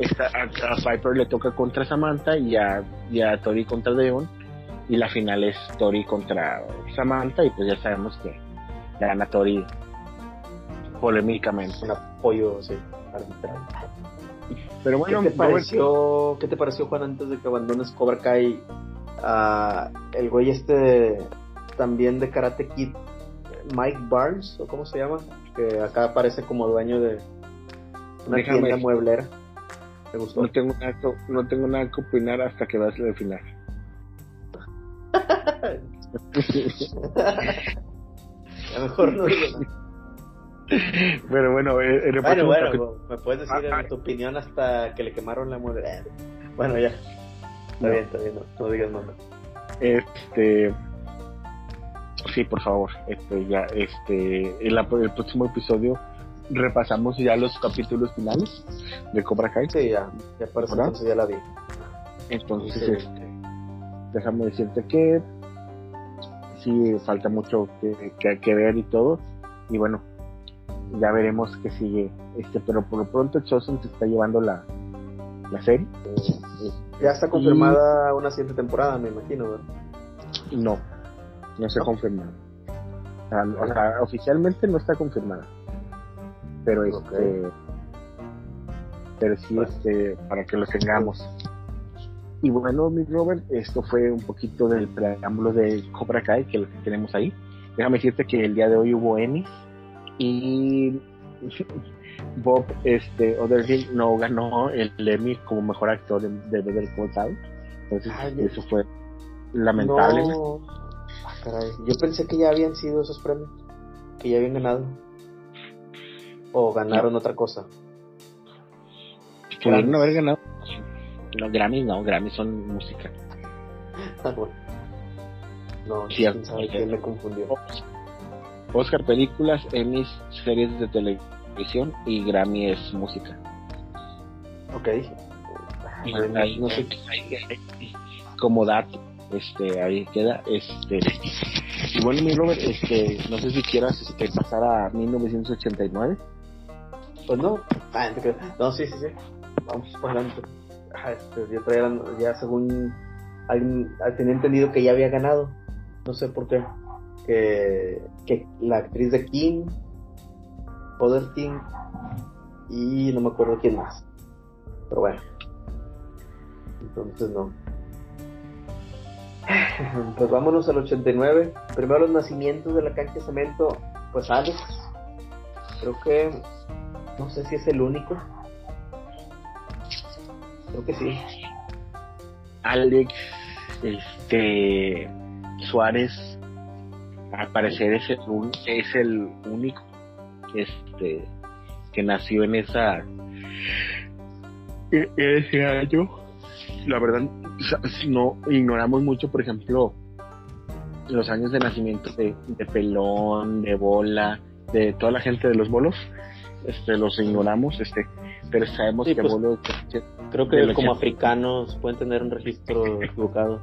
esta, a, a Piper le toca contra Samantha y a, y a Tori contra Devon. Y la final es Tori contra Samantha y pues ya sabemos que la gana Tori polémicamente. un apoyo, sí, arbitral. Pero bueno, ¿Qué te pareció, ¿qué te pareció Juan antes de que abandones Cobra Kai? Ah, el güey este también de Karate Kid, Mike Barnes, o cómo se llama, que acá aparece como dueño de una Déjame- tienda mueblera. ¿Te gustó? no tengo nada que, no tengo nada que opinar hasta que veas el final. A lo mejor no digo nada. Pero bueno, eh, en el Bueno, bueno, me puedes decir Ah, ah. tu opinión hasta que le quemaron la mueblera. Bueno, ya. Está No. bien, está bien, no, no digas nada. este sí, por favor, este ya este en la- el próximo episodio repasamos ya los capítulos finales de Cobra Kai. Sí, ya, ya para entonces ya la vi. Entonces, Sí. este, déjame decirte que sí falta mucho que, que, que ver y todo. Y bueno, ya veremos qué sigue. Este, pero por lo pronto Chosen te está llevando la, la serie. Ya está confirmada una siguiente temporada, me imagino, ¿verdad? No, no se ha confirmado. O sea, o sea, oficialmente no está confirmada. Pero este, pero sí este, para que lo tengamos. Y bueno, mi Robert, esto fue un poquito del preámbulo de Cobra Kai que tenemos ahí. Déjame decirte que el día de hoy hubo Emmys y Bob este Oderhill no ganó el Emmy como mejor actor de, de Better Call Saul. Entonces, eso fue lamentable. Ah, Yo pensé que ya habían sido esos premios, que ya habían ganado. O ganaron otra cosa. Pudieron haber ganado. No, Grammy no, Grammy son música. Ah, bueno. No, sí, quién sabe quién me confundió. Oscar películas, Emmys series de televisión y Grammy es música. Ok. ahí, no sé, como dato, este, ahí queda, este, y bueno mi Robert, este, no sé si quieras este, pasar a 1989. Pues no, ah, no, sí, sí, sí, vamos para adelante. Este, yo traía, ya según tenía entendido que ya había ganado, no sé por qué, que, que la actriz de King, King y no me acuerdo quién más, pero bueno, entonces no. Pues vámonos al 89. Primero los nacimientos de la cancha de cemento. Pues Alex. Creo que. No sé si es el único. Creo que sí. Alex. Este. Suárez. Al parecer es el, es el único. Este. Que nació en esa. Ese año. La verdad no ignoramos mucho, por ejemplo, los años de nacimiento de, Pelón, de Bola, de toda la gente de los bolos, este, los ignoramos, este, pero sabemos que pues. Creo que como africanos pueden tener un registro equivocado.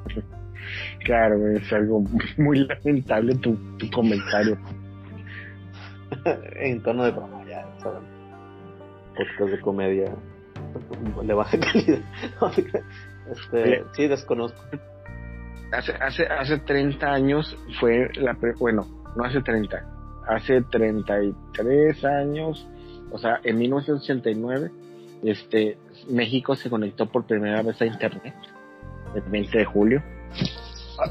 Claro, es algo muy lamentable tu, tu comentario. en tono de broma, ya, saben. Podcast de comedia de baja calidad. Este, sí, desconozco. Hace, hace, hace 30 años fue la, bueno, no hace 30, hace 33 años, o sea, en 1989, este, México se conectó por primera vez a Internet, el 20 de julio. Ah,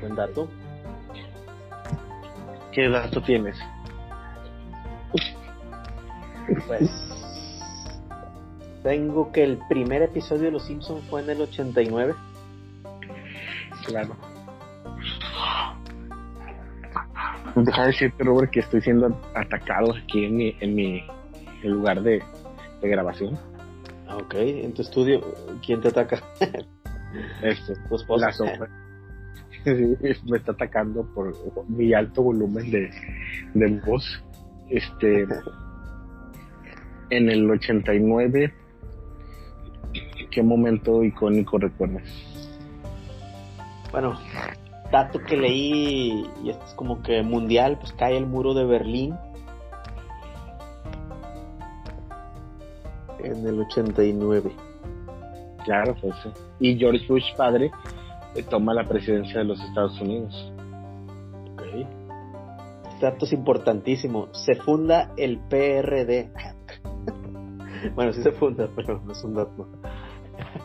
buen dato. ¿Qué dato tienes? Pues tengo que el primer episodio de Los Simpsons fue en el 89. Claro. Deja de decirte, Robert, que estoy siendo atacado aquí en mi, en mi lugar de, grabación. Ah, ok, en tu estudio, ¿quién te ataca? este, tu esposa. La sombra. me está atacando por mi alto volumen de, de voz. Este, en el 89 ¿Qué momento icónico recuerdas? Bueno, dato que leí, y esto es como que mundial, pues cae el muro de Berlín. En el 89. Claro, pues sí. Y George Bush padre eh, toma la presidencia de los Estados Unidos. Ok. Este dato es importantísimo. Se funda el PRD. bueno, sí se funda, pero no es un dato.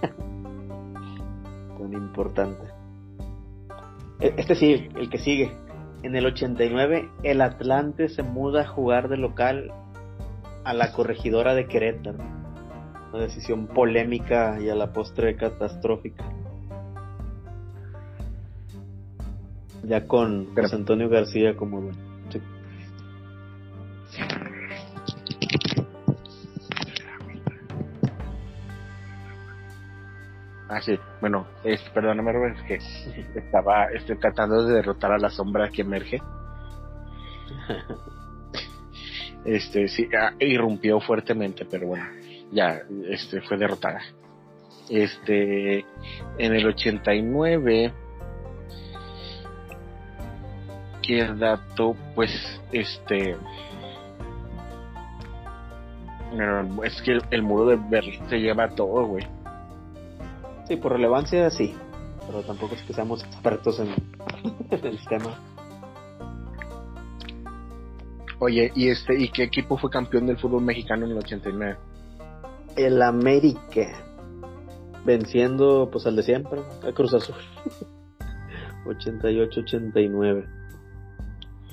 Tan importante. E, este sí, el que sigue. En el 89, el Atlante se muda a jugar de local a la corregidora de Querétaro. Una decisión polémica y a la postre catastrófica. Ya con José Antonio García como Ah, sí. Bueno, es, perdóname, que estaba estoy tratando de derrotar a la sombra que emerge. Este, sí, ah, irrumpió fuertemente, pero bueno, ya este, fue derrotada. Este, en el 89, ¿qué dato? Pues, este, es que el muro de Berlín se lleva todo, güey. Sí, por relevancia sí, pero tampoco es que seamos expertos en, el tema. Oye, ¿y este y qué equipo fue campeón del fútbol mexicano en el 89? el América. Venciendo pues al de siempre, a Cruz Azul. 88-89.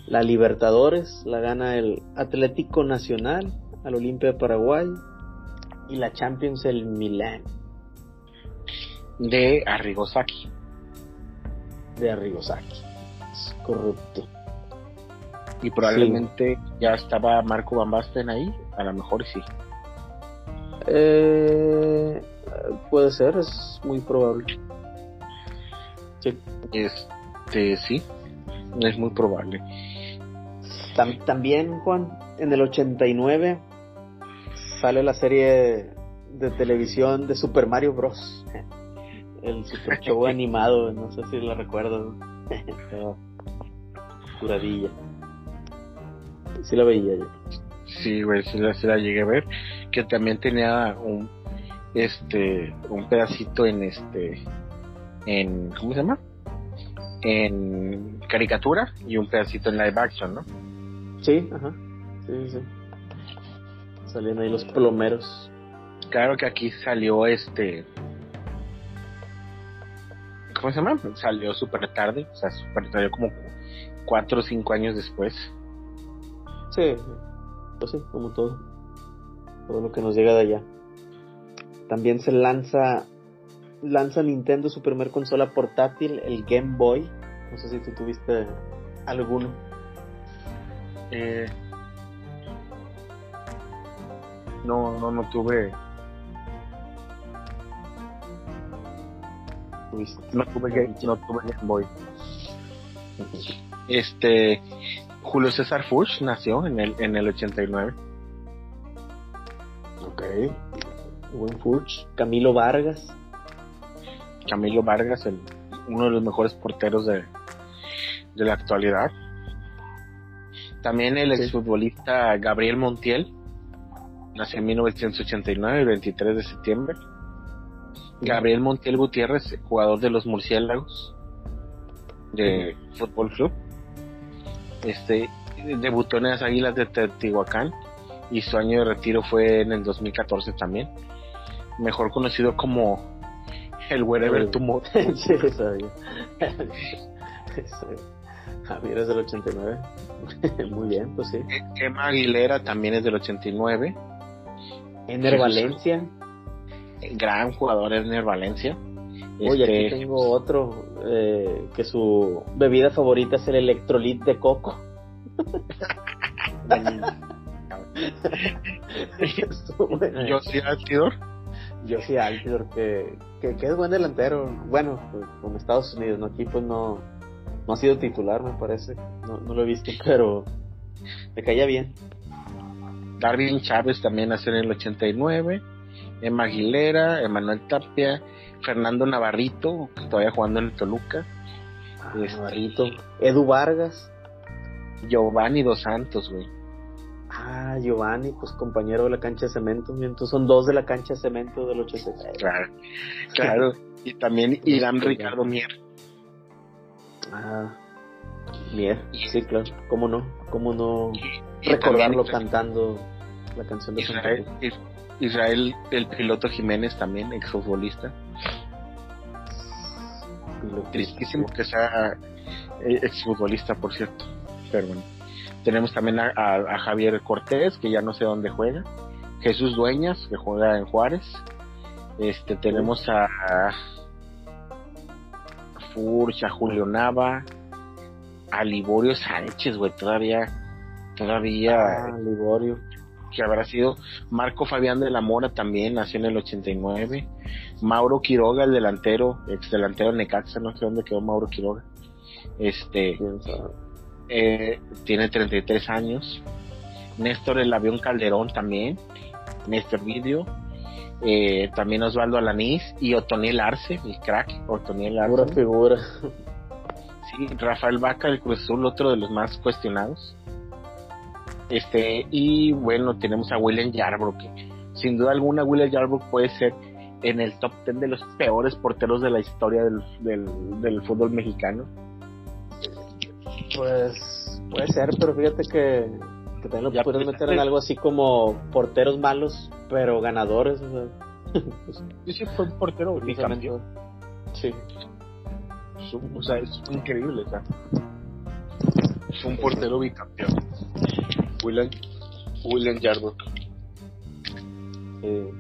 La Libertadores la gana el Atlético Nacional al Olimpia de Paraguay y la Champions el Milán de Arrigosaki. De Arrigosaki. Es corrupto. Y probablemente ya estaba Marco Van Basten ahí, a lo mejor sí. Eh, puede ser, es muy probable. Sí. Este, sí, es muy probable. también, Juan, en el 89 sale la serie de televisión de Super Mario Bros. El Super Show animado, no sé si lo recuerdo. Curadilla. Sí la veía yo. Sí, güey, sí la, la llegué a ver. Que también tenía un este un pedacito en este en ¿cómo se llama? En caricatura y un pedacito en live action, ¿no? Sí, ajá. Sí, sí. Salían ahí los plomeros. Claro que aquí salió este ¿cómo se llama? Salió súper tarde, o sea, super, salió como cuatro o cinco años después. Sí, pues sí, como todo. Todo lo que nos llega de allá. También se lanza lanza Nintendo su primer consola portátil, el Game Boy. No sé si tú tuviste alguno. Eh, no, no, no tuve. No tuve, Game, no tuve Game Boy. Este, Julio César Fuchs nació en el, en el 89. Ok. Buen Fuchs. Camilo Vargas. Camilo Vargas, el, uno de los mejores porteros de, de la actualidad. También el exfutbolista Gabriel Montiel, nació en 1989, el 23 de septiembre. Gabriel Montiel Gutiérrez, jugador de los Murciélagos de Fútbol Club. Este debutó en las Águilas de Teotihuacán y su año de retiro fue en el 2014 también. Mejor conocido como el Wherever Tomorrow. sí, sabía. Javier es del 89. Muy bien, pues sí. Emma Aguilera también es del 89. Ener Valencia. Gran jugador Ener Valencia. Oye, aquí este, tengo otro eh, que su bebida favorita es el electrolit de coco. Yo sí Altidor. Yo sí Altidor, que, que, es buen delantero. Bueno, pues, con Estados Unidos, ¿no? Aquí pues no, no ha sido titular, me parece. No, no lo he visto, pero me caía bien. Darwin Chávez también nació en el 89. Emma Aguilera, Emanuel Tapia, Fernando Navarrito, todavía jugando en el Toluca. Ah, este, Navarrito. Edu Vargas. Giovanni Dos Santos, güey. Ah, Giovanni, pues compañero de la cancha de cemento. Entonces son dos de la cancha de cemento del 86. Claro, claro. y también Irán Ricardo Mier. Ah, Mier, sí, claro. ¿Cómo no? ¿Cómo no recordarlo cantando la canción de Israel, Israel, el piloto Jiménez también, exfutbolista. Tristísimo que sea eh, exfutbolista, por cierto. Pero bueno. Tenemos también a, Javier Cortés, que ya no sé dónde juega. Jesús Dueñas, que juega en Juárez. Este, tenemos a, a Furch, a Julio Nava, a Liborio Sánchez, güey, todavía, todavía. Ah, Liborio que habrá sido Marco Fabián de la Mora también nació en el 89 Mauro Quiroga el delantero ex delantero de Necaxa no sé dónde quedó Mauro Quiroga. Este eh, tiene 33 años. Néstor el avión Calderón también Néstor Video eh, también Osvaldo Alanís y Otoniel Arce el crack Otoniel Arce. Figura. Sí Rafael Vaca el Cruz Azul otro de los más cuestionados este, y bueno, tenemos a William Yarbrough, que sin duda alguna William Yarbrough puede ser en el top 10 de los peores porteros de la historia del, del, fútbol mexicano. Pues puede ser, pero fíjate que, que también lo puedes meter en algo así como porteros malos pero ganadores, o sea. pues, sí, fue un portero bicampeón. Sí. O sea, es increíble, o sea. un portero bicampeón. William, William. Eh,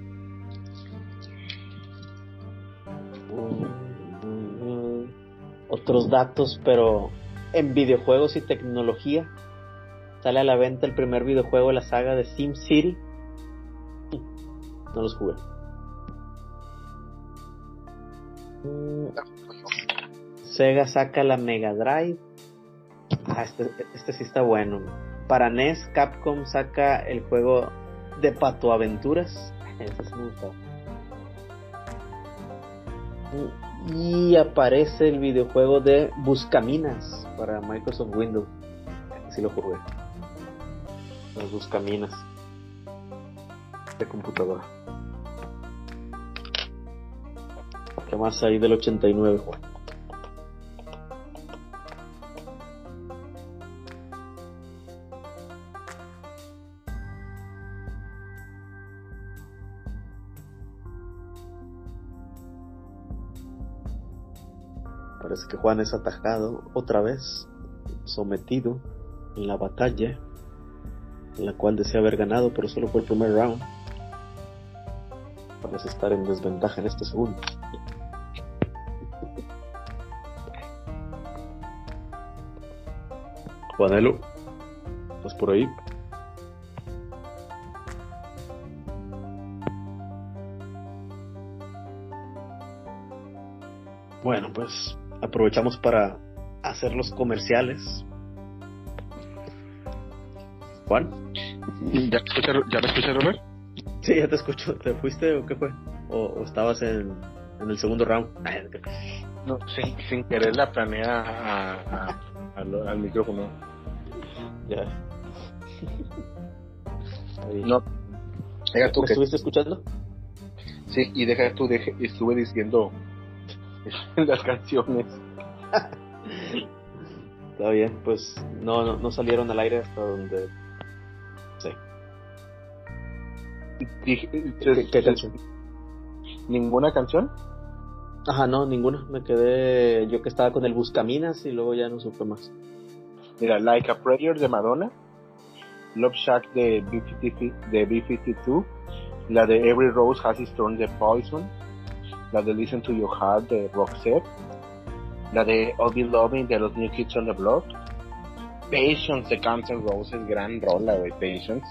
otros datos, pero en videojuegos y tecnología sale a la venta el primer videojuego de la saga de SimCity. No los jugué. Sega saca la Mega Drive. Ah, este, este sí está bueno. Para NES, Capcom saca el juego de Pato Aventuras. Ese es Y aparece el videojuego de Buscaminas para Microsoft Windows. Así lo jugué. Los Buscaminas de computadora. ¿Qué más hay del 89, Juan? Que Juan es atajado otra vez, sometido en la batalla, en la cual desea haber ganado, pero solo por el primer round. Parece estar en desventaja en este segundo. Juanelo, ¿estás por ahí? Bueno, pues aprovechamos para hacer los comerciales. Juan. ¿Ya, ¿Ya me escuchas, Robert? Sí, ya te escucho. ¿Te fuiste o qué fue? ¿O, estabas en, en, el segundo round? No, sin, sin querer la planea a, al micrófono. Ya. No. Deja tú ¿Me estuviste escuchando? Sí, y deja tú, deje, estuve diciendo las canciones. Está bien, pues no, no, salieron al aire hasta donde. Sí. ¿Qué, canción? ¿Ninguna canción? Ajá, no, ninguna. Me quedé yo que estaba con el Buscaminas y luego ya no supe más. Mira, Like a Prayer de Madonna, Love Shack de B-52, de B-52 la de Every Rose Has Its Thorn de Poison, la de Listen to Your Heart de Roxette, la de All Be Loving de los New Kids on the Block, Patience de Guns N' Roses, gran rola, güey, Patience.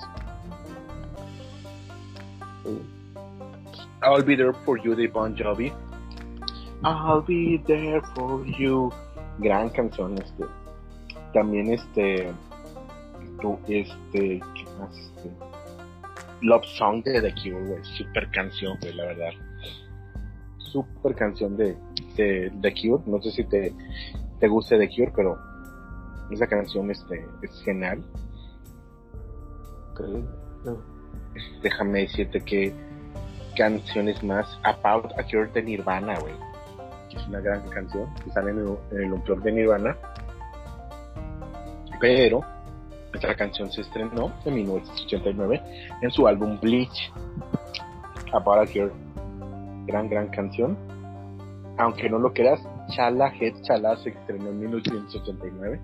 I'll Be There For You de Bon Jovi. I'll Be There For You. Gran canción, este. También, este. Este. Este. Love Song de The Cure. Super canción, güey, la verdad super canción de, de, The Cure. No sé si te, te guste The Cure, pero esa canción este, es genial. Déjame decirte que canciones más About a Cure de Nirvana, güey. es una gran canción que sale en el, en el de Nirvana. Pero esta canción se estrenó en 1989 en su álbum Bleach. About a Cure gran, gran canción. Aunque no lo creas, Chala Head Chala se estrenó en 1989.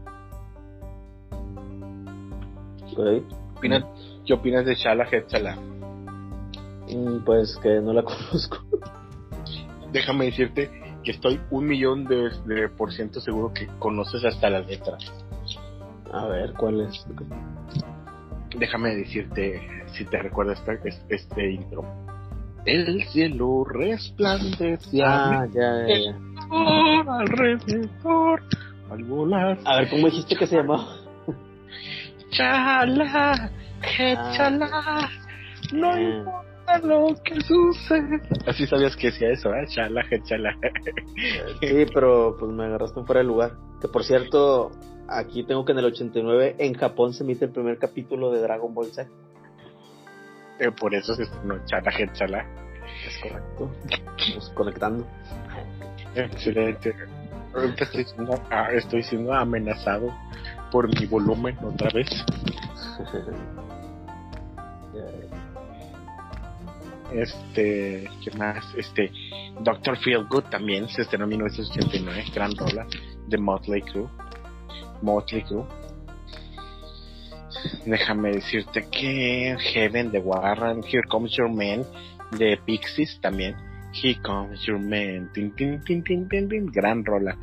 ¿Qué opinas de Chala Head Chala? Mm, pues que no la conozco. Déjame decirte que estoy un millón de, de por ciento seguro que conoces hasta las letras. A ver, ¿cuál es? Déjame decirte si te recuerdas este, este intro el cielo resplandecía ah, ya, ya, ya. alrededor al volar. A ver, ¿cómo dijiste que se llamaba? Chala, que ah. chala, no ah. importa lo que suceda. Así sabías que decía eso, ¿eh? Chala, que chala. sí, pero pues me agarraste fuera de lugar. Que por cierto, aquí tengo que en el 89 en Japón se emite el primer capítulo de Dragon Ball Z. Eh, por eso se estrenó Chala Chala. Es correcto. Estamos conectando. Excelente. Ahorita estoy siendo, ah, estoy siendo amenazado por mi volumen otra vez. este, ¿qué más? Este, Doctor Feel Good también se estrenó en 1989, gran rola de Motley Crue. Motley Crue. Déjame decirte que Heaven de Warren, Here Comes Your Man de Pixies también. Here Comes Your Man, tin, tin, tin, tin, tin, tin, gran rola.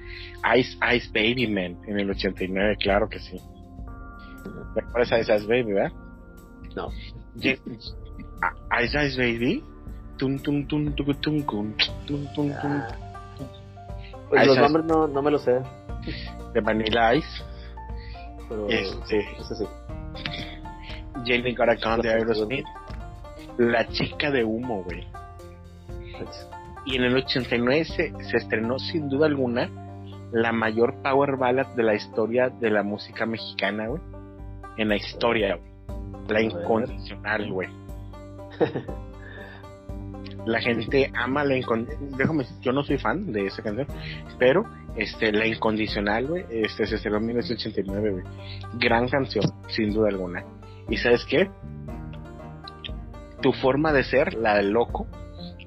Ice Ice Baby Man en el 89, claro que sí. ¿Recuerdas a Ice Ice Baby, verdad? No. Ye- a- Ice Ice Baby. Tum, tum, tum, tum, tum, tum, tum, tum, tum, Ah. Pues los nombres no, no me los sé. de Vanilla Ice. Pero Este. ese sí. A Gun de Aerosmith. La chica de humo, güey. Y en el 89 se, se estrenó sin duda alguna la mayor power ballad de la historia de la música mexicana, güey. En la historia, güey. La incondicional, güey. La gente ama la incondicional. Déjame decir, yo no soy fan de esa canción, pero este, la incondicional, güey, este, se estrenó en 1989, güey. Gran canción, sin duda alguna. ¿Y sabes qué? Tu forma de ser, la del loco,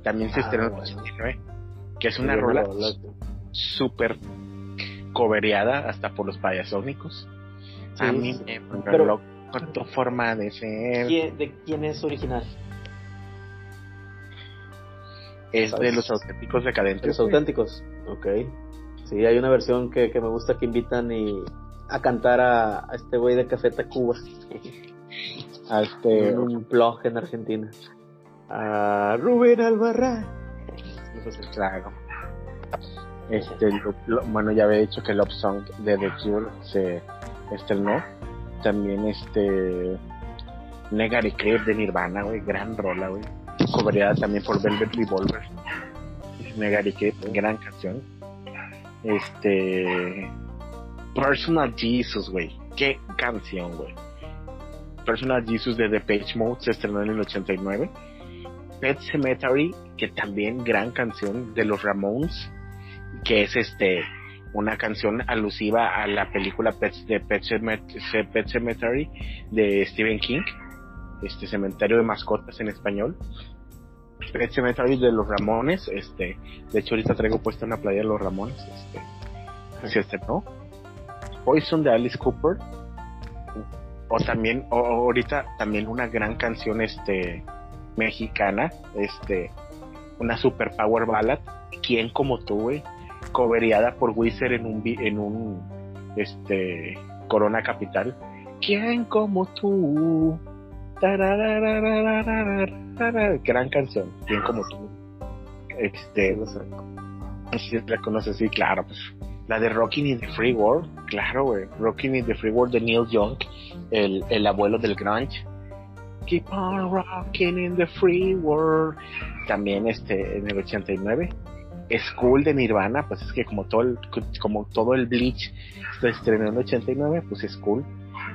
también se Ah, estrenó en bueno. 89, que es una Sí, rola súper cobereada hasta por los payasónicos. A mí sí. me Pero- loco tu forma de ser. ¿Quién- ¿De quién es original? Es de los auténticos decadentes. Los auténticos. Ok. Sí, hay una versión que, que me gusta que invitan y a cantar a, a este güey de Café Tacuba. A este, en un blog en Argentina. A Rubén Albarrán. No claro. Este, lo- lo- bueno, ya había dicho que Love Song de The Cure se estrenó. También este Negary Creep de Nirvana, güey, gran rola, güey. Cobereada también por Velvet Revolver. Creep, gran canción. Este Personal Jesus, güey. Qué canción, güey. Personal Jesus de Depeche Mode se estrenó en el 89. Pet Cemetery, que también gran canción de los Ramones, que es este una canción alusiva a la película Pet, Pet Cemetery de Stephen King, este cementerio de mascotas en español. Pet Cemetery de los Ramones, este, de hecho ahorita traigo puesta una playa de los Ramones, este, se estrenó. Poison de Alice Cooper, o también, o ahorita también una gran canción, este, mexicana, este, una super power ballad, ¿Quién como tú, güey? Cobereada por Wizard en un, en un, este, Corona Capital. ¿Quién como tú? Gran canción, ¿Quién como tú? Este, si la conoces, sí, claro, pues. La de Rocking in the Free World, claro, güey. Rocking in the Free World de Neil Young, el, el abuelo del grunge. Keep on rocking in the free world. También este en el 89. School de Nirvana, pues es que como todo el, como todo el Bleach se estrenó en el 89, pues School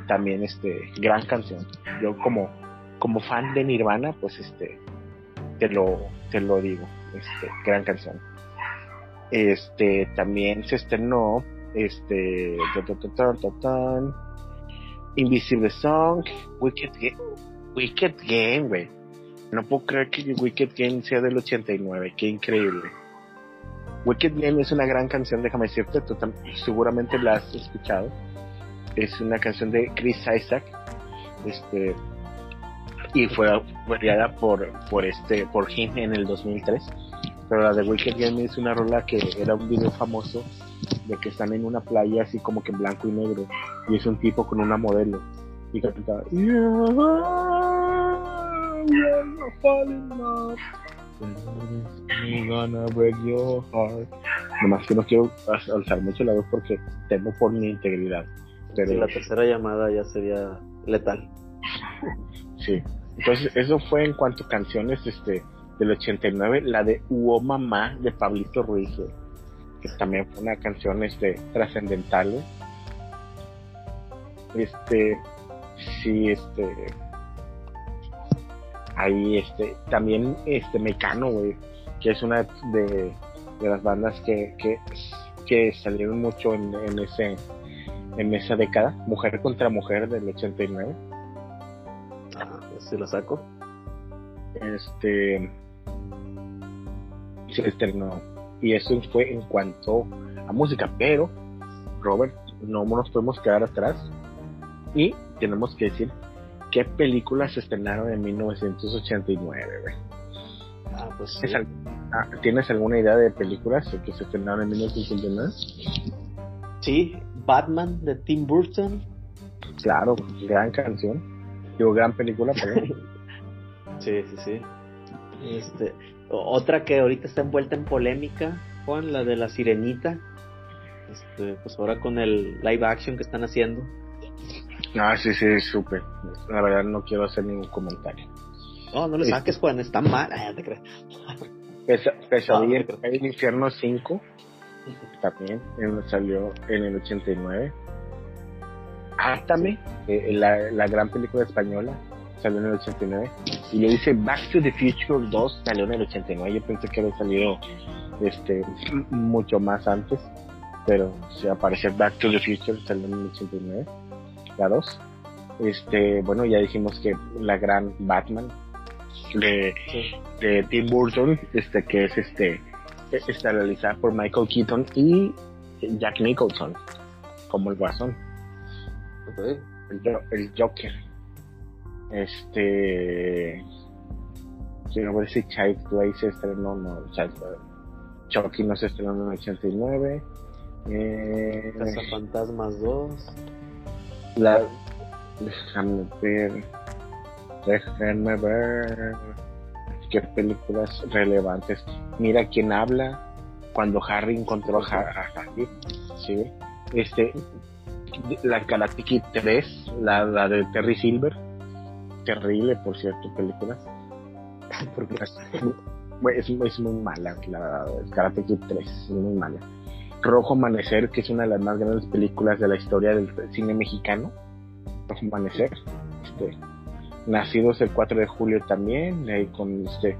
también este gran canción. Yo como como fan de Nirvana, pues este te lo te lo digo, este gran canción. Este también se estrenó este Invisible Song, Wicked Game, Wicked Game, güey. No puedo creer que Wicked Game sea del 89, qué increíble. Wicked Game es una gran canción, déjame decirte, tú seguramente la has escuchado. Es una canción de Chris Isaac, este, y fue variada por, por este, por him en el 2003. Pero la de Wicked Game es una rola que era un video famoso de que están en una playa así como que en blanco y negro y es un tipo con una modelo y canta "Yeah. Nomás que no quiero al- alzar mucho la voz porque temo por mi integridad. Sí, la tercera llamada ya sería letal. sí. Entonces, eso fue en cuanto a canciones este del 89, la de Uo Mamá de Pablito Ruiz, que también fue una canción este trascendental. Este sí, este ahí este también este Mecano, güey, que es una de, de las bandas que, que, que salieron mucho en, en ese en esa década, Mujer contra Mujer del 89. Ah, si la saco. este se estrenó. Y eso fue en cuanto a música, pero Robert, no nos podemos quedar atrás y tenemos que decir qué películas se estrenaron en 1989. Ah, pues ah, ¿Tienes alguna idea de películas que se estrenaron en 1989? Sí, Batman de Tim Burton. Claro, gran canción. Digo, gran película, sí, sí, sí. Este, otra que ahorita está envuelta en polémica, Juan, la de la sirenita. Este, pues ahora con el live action que están haciendo. Ah, sí, sí, supe. La verdad no quiero hacer ningún comentario. No, no le este saques, Juan, está mal. Ah, te crees. Pesadilla en Infierno 5 también salió en el 89. Átame, eh, la, la gran película española, salió en el 89. Y le dice Back to the Future 2 salió en el 89. Yo pensé que había salido este mucho más antes. Pero si aparece Back to the Future salió en el 89. La 2. Este, bueno, ya dijimos que la gran Batman de, de Tim Burton, este que es este está realizada por Michael Keaton y Jack Nicholson como el guasón. El, Joker. Este. Si Child Play se estrenó. No, Chucky no se estrenó en el 89. Eh, Casa Fantasmas 2. La. Déjame ver. Déjenme ver. Qué películas relevantes. Mira quién habla. Cuando Harry encontró a, Harry. ¿sí? Este. La Kid 3. La, la de Terry Silver terrible, por cierto, película. Porque es, es, muy mala, la. Karate Kid 3 es muy mala. Rojo Amanecer, que es una de las más grandes películas de la historia del cine mexicano. Rojo Amanecer. Este, nacidos el 4 de julio también, con este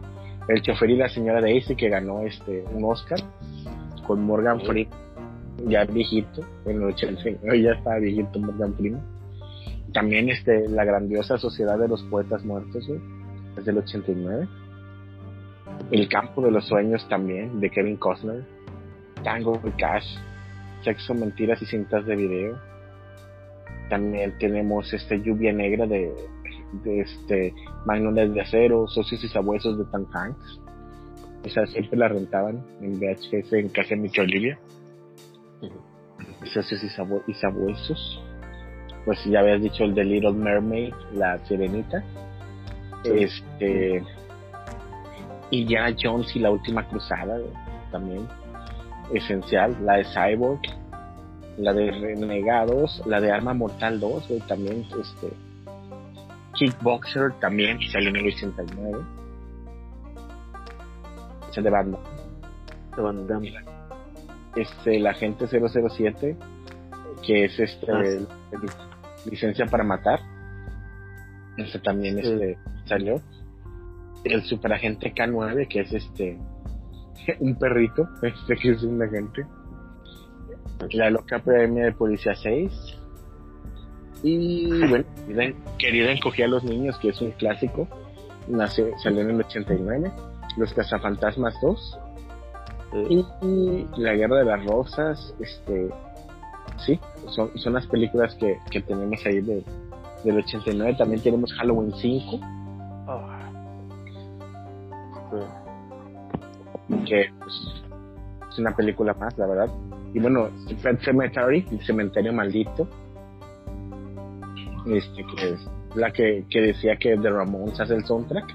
el chofer y la señora Daisy que ganó este un Oscar con Morgan Freeman ya viejito, bueno, ya estaba viejito Morgan Freeman también este, la grandiosa Sociedad de los Poetas Muertos, es del 89. El Campo de los Sueños también, de Kevin Costner. Tango y Cash. Sexo, Mentiras y Cintas de Video. También tenemos este Lluvia Negra de, de este Magnolia de Acero, Socios y Sabuesos de Tan Hanks. O sea, siempre la rentaban en VHS en casa de mi Olivia. Socios y, y Sabuesos pues ya habías dicho el de Little Mermaid, la sirenita. Este. ya Jones y la última cruzada, también. Esencial. La de Cyborg. La de Renegados. La de Arma Mortal 2, también. Este. Kickboxer también salió en el 89. Ese de banda. De banda. Este, la gente 007, que es este. Ah, el, Licencia para Matar. Este también este, salió. El superagente K9, que es este un perrito, este que es un agente. La loca Academia de Policía 6. Y bueno, Querida encogía a los niños, que es un clásico. Nació, salió en el 89. Los Cazafantasmas 2. Y, La Guerra de las Rosas, este sí, son, son las películas que, que tenemos ahí de, del 89. También tenemos Halloween 5. Que pues, es una película más, la verdad. Y bueno, Pet Cemetery, el cementerio maldito. Este, que es la que, que decía que The Ramones hace el soundtrack.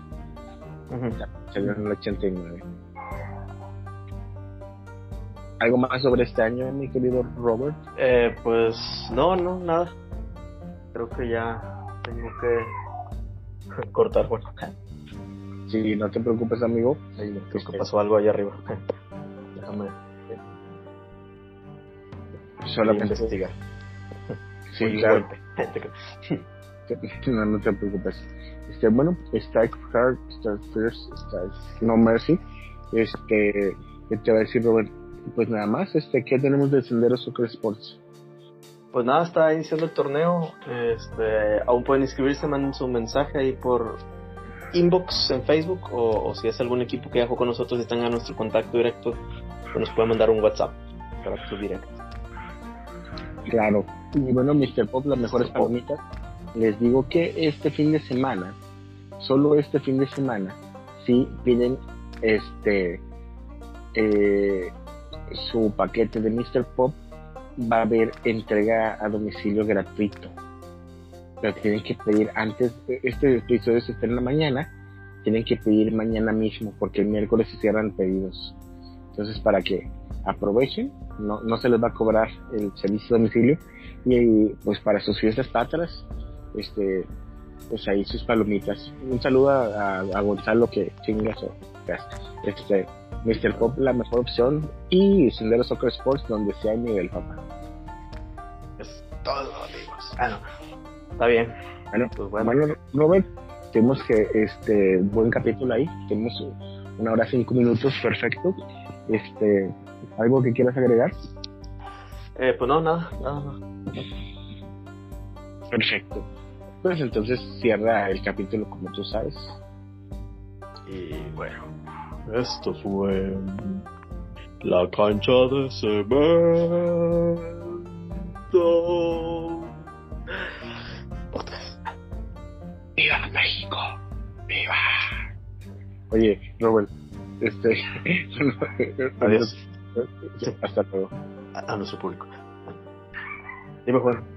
Salió en el 89. ¿Algo más sobre este año, mi querido Robert? Eh, pues no, no, nada. Creo que ya tengo que cortar, bueno. Sí, no te preocupes, amigo. creo que este, pasó algo allá arriba. Déjame. Solamente investigar. Sí, claro. no, no te preocupes. Este, bueno, Strike Hard, Strike First, Strike No Mercy. Este, ¿qué te va a decir, Robert? pues nada más, este, ¿qué tenemos de Sendero Soccer Sports? Pues nada, está iniciando el torneo. Este, aún pueden inscribirse, manden su mensaje ahí por inbox en Facebook o, si es algún equipo que viajó con nosotros y tenga nuestro contacto directo, pues nos puede mandar un WhatsApp para su directo. Claro. Y bueno, Mr. Pop, las mejores palomitas. Les digo que este fin de semana, solo este fin de semana, si piden este eh, su paquete de Mr. Pop, va a haber entrega a domicilio gratuito. Pero tienen que pedir antes, este episodio se está en la mañana, tienen que pedir mañana mismo porque el miércoles se cierran pedidos. Entonces, para que aprovechen, no, no se les va a cobrar el servicio de domicilio y pues para sus fiestas patras, este, pues ahí sus palomitas. Un saludo a, Gonzalo que chinga su este, Mr. Pop la mejor opción y Sendero Soccer Sports donde sea nivel papá. Es todo amigos. Ah, Está bien. Bueno, pues bueno. Robert, tenemos que este buen capítulo ahí, tenemos una hora cinco minutos, perfecto. Este, ¿algo que quieras agregar? Eh, pues no, nada, nada, Perfecto. Pues entonces cierra el capítulo como tú sabes. Y bueno, esto fue la cancha de cemento. ¡Viva México! ¡Viva! Oye, Robert, este. Adiós. Hasta luego. A, a nuestro público. Dime, Juan.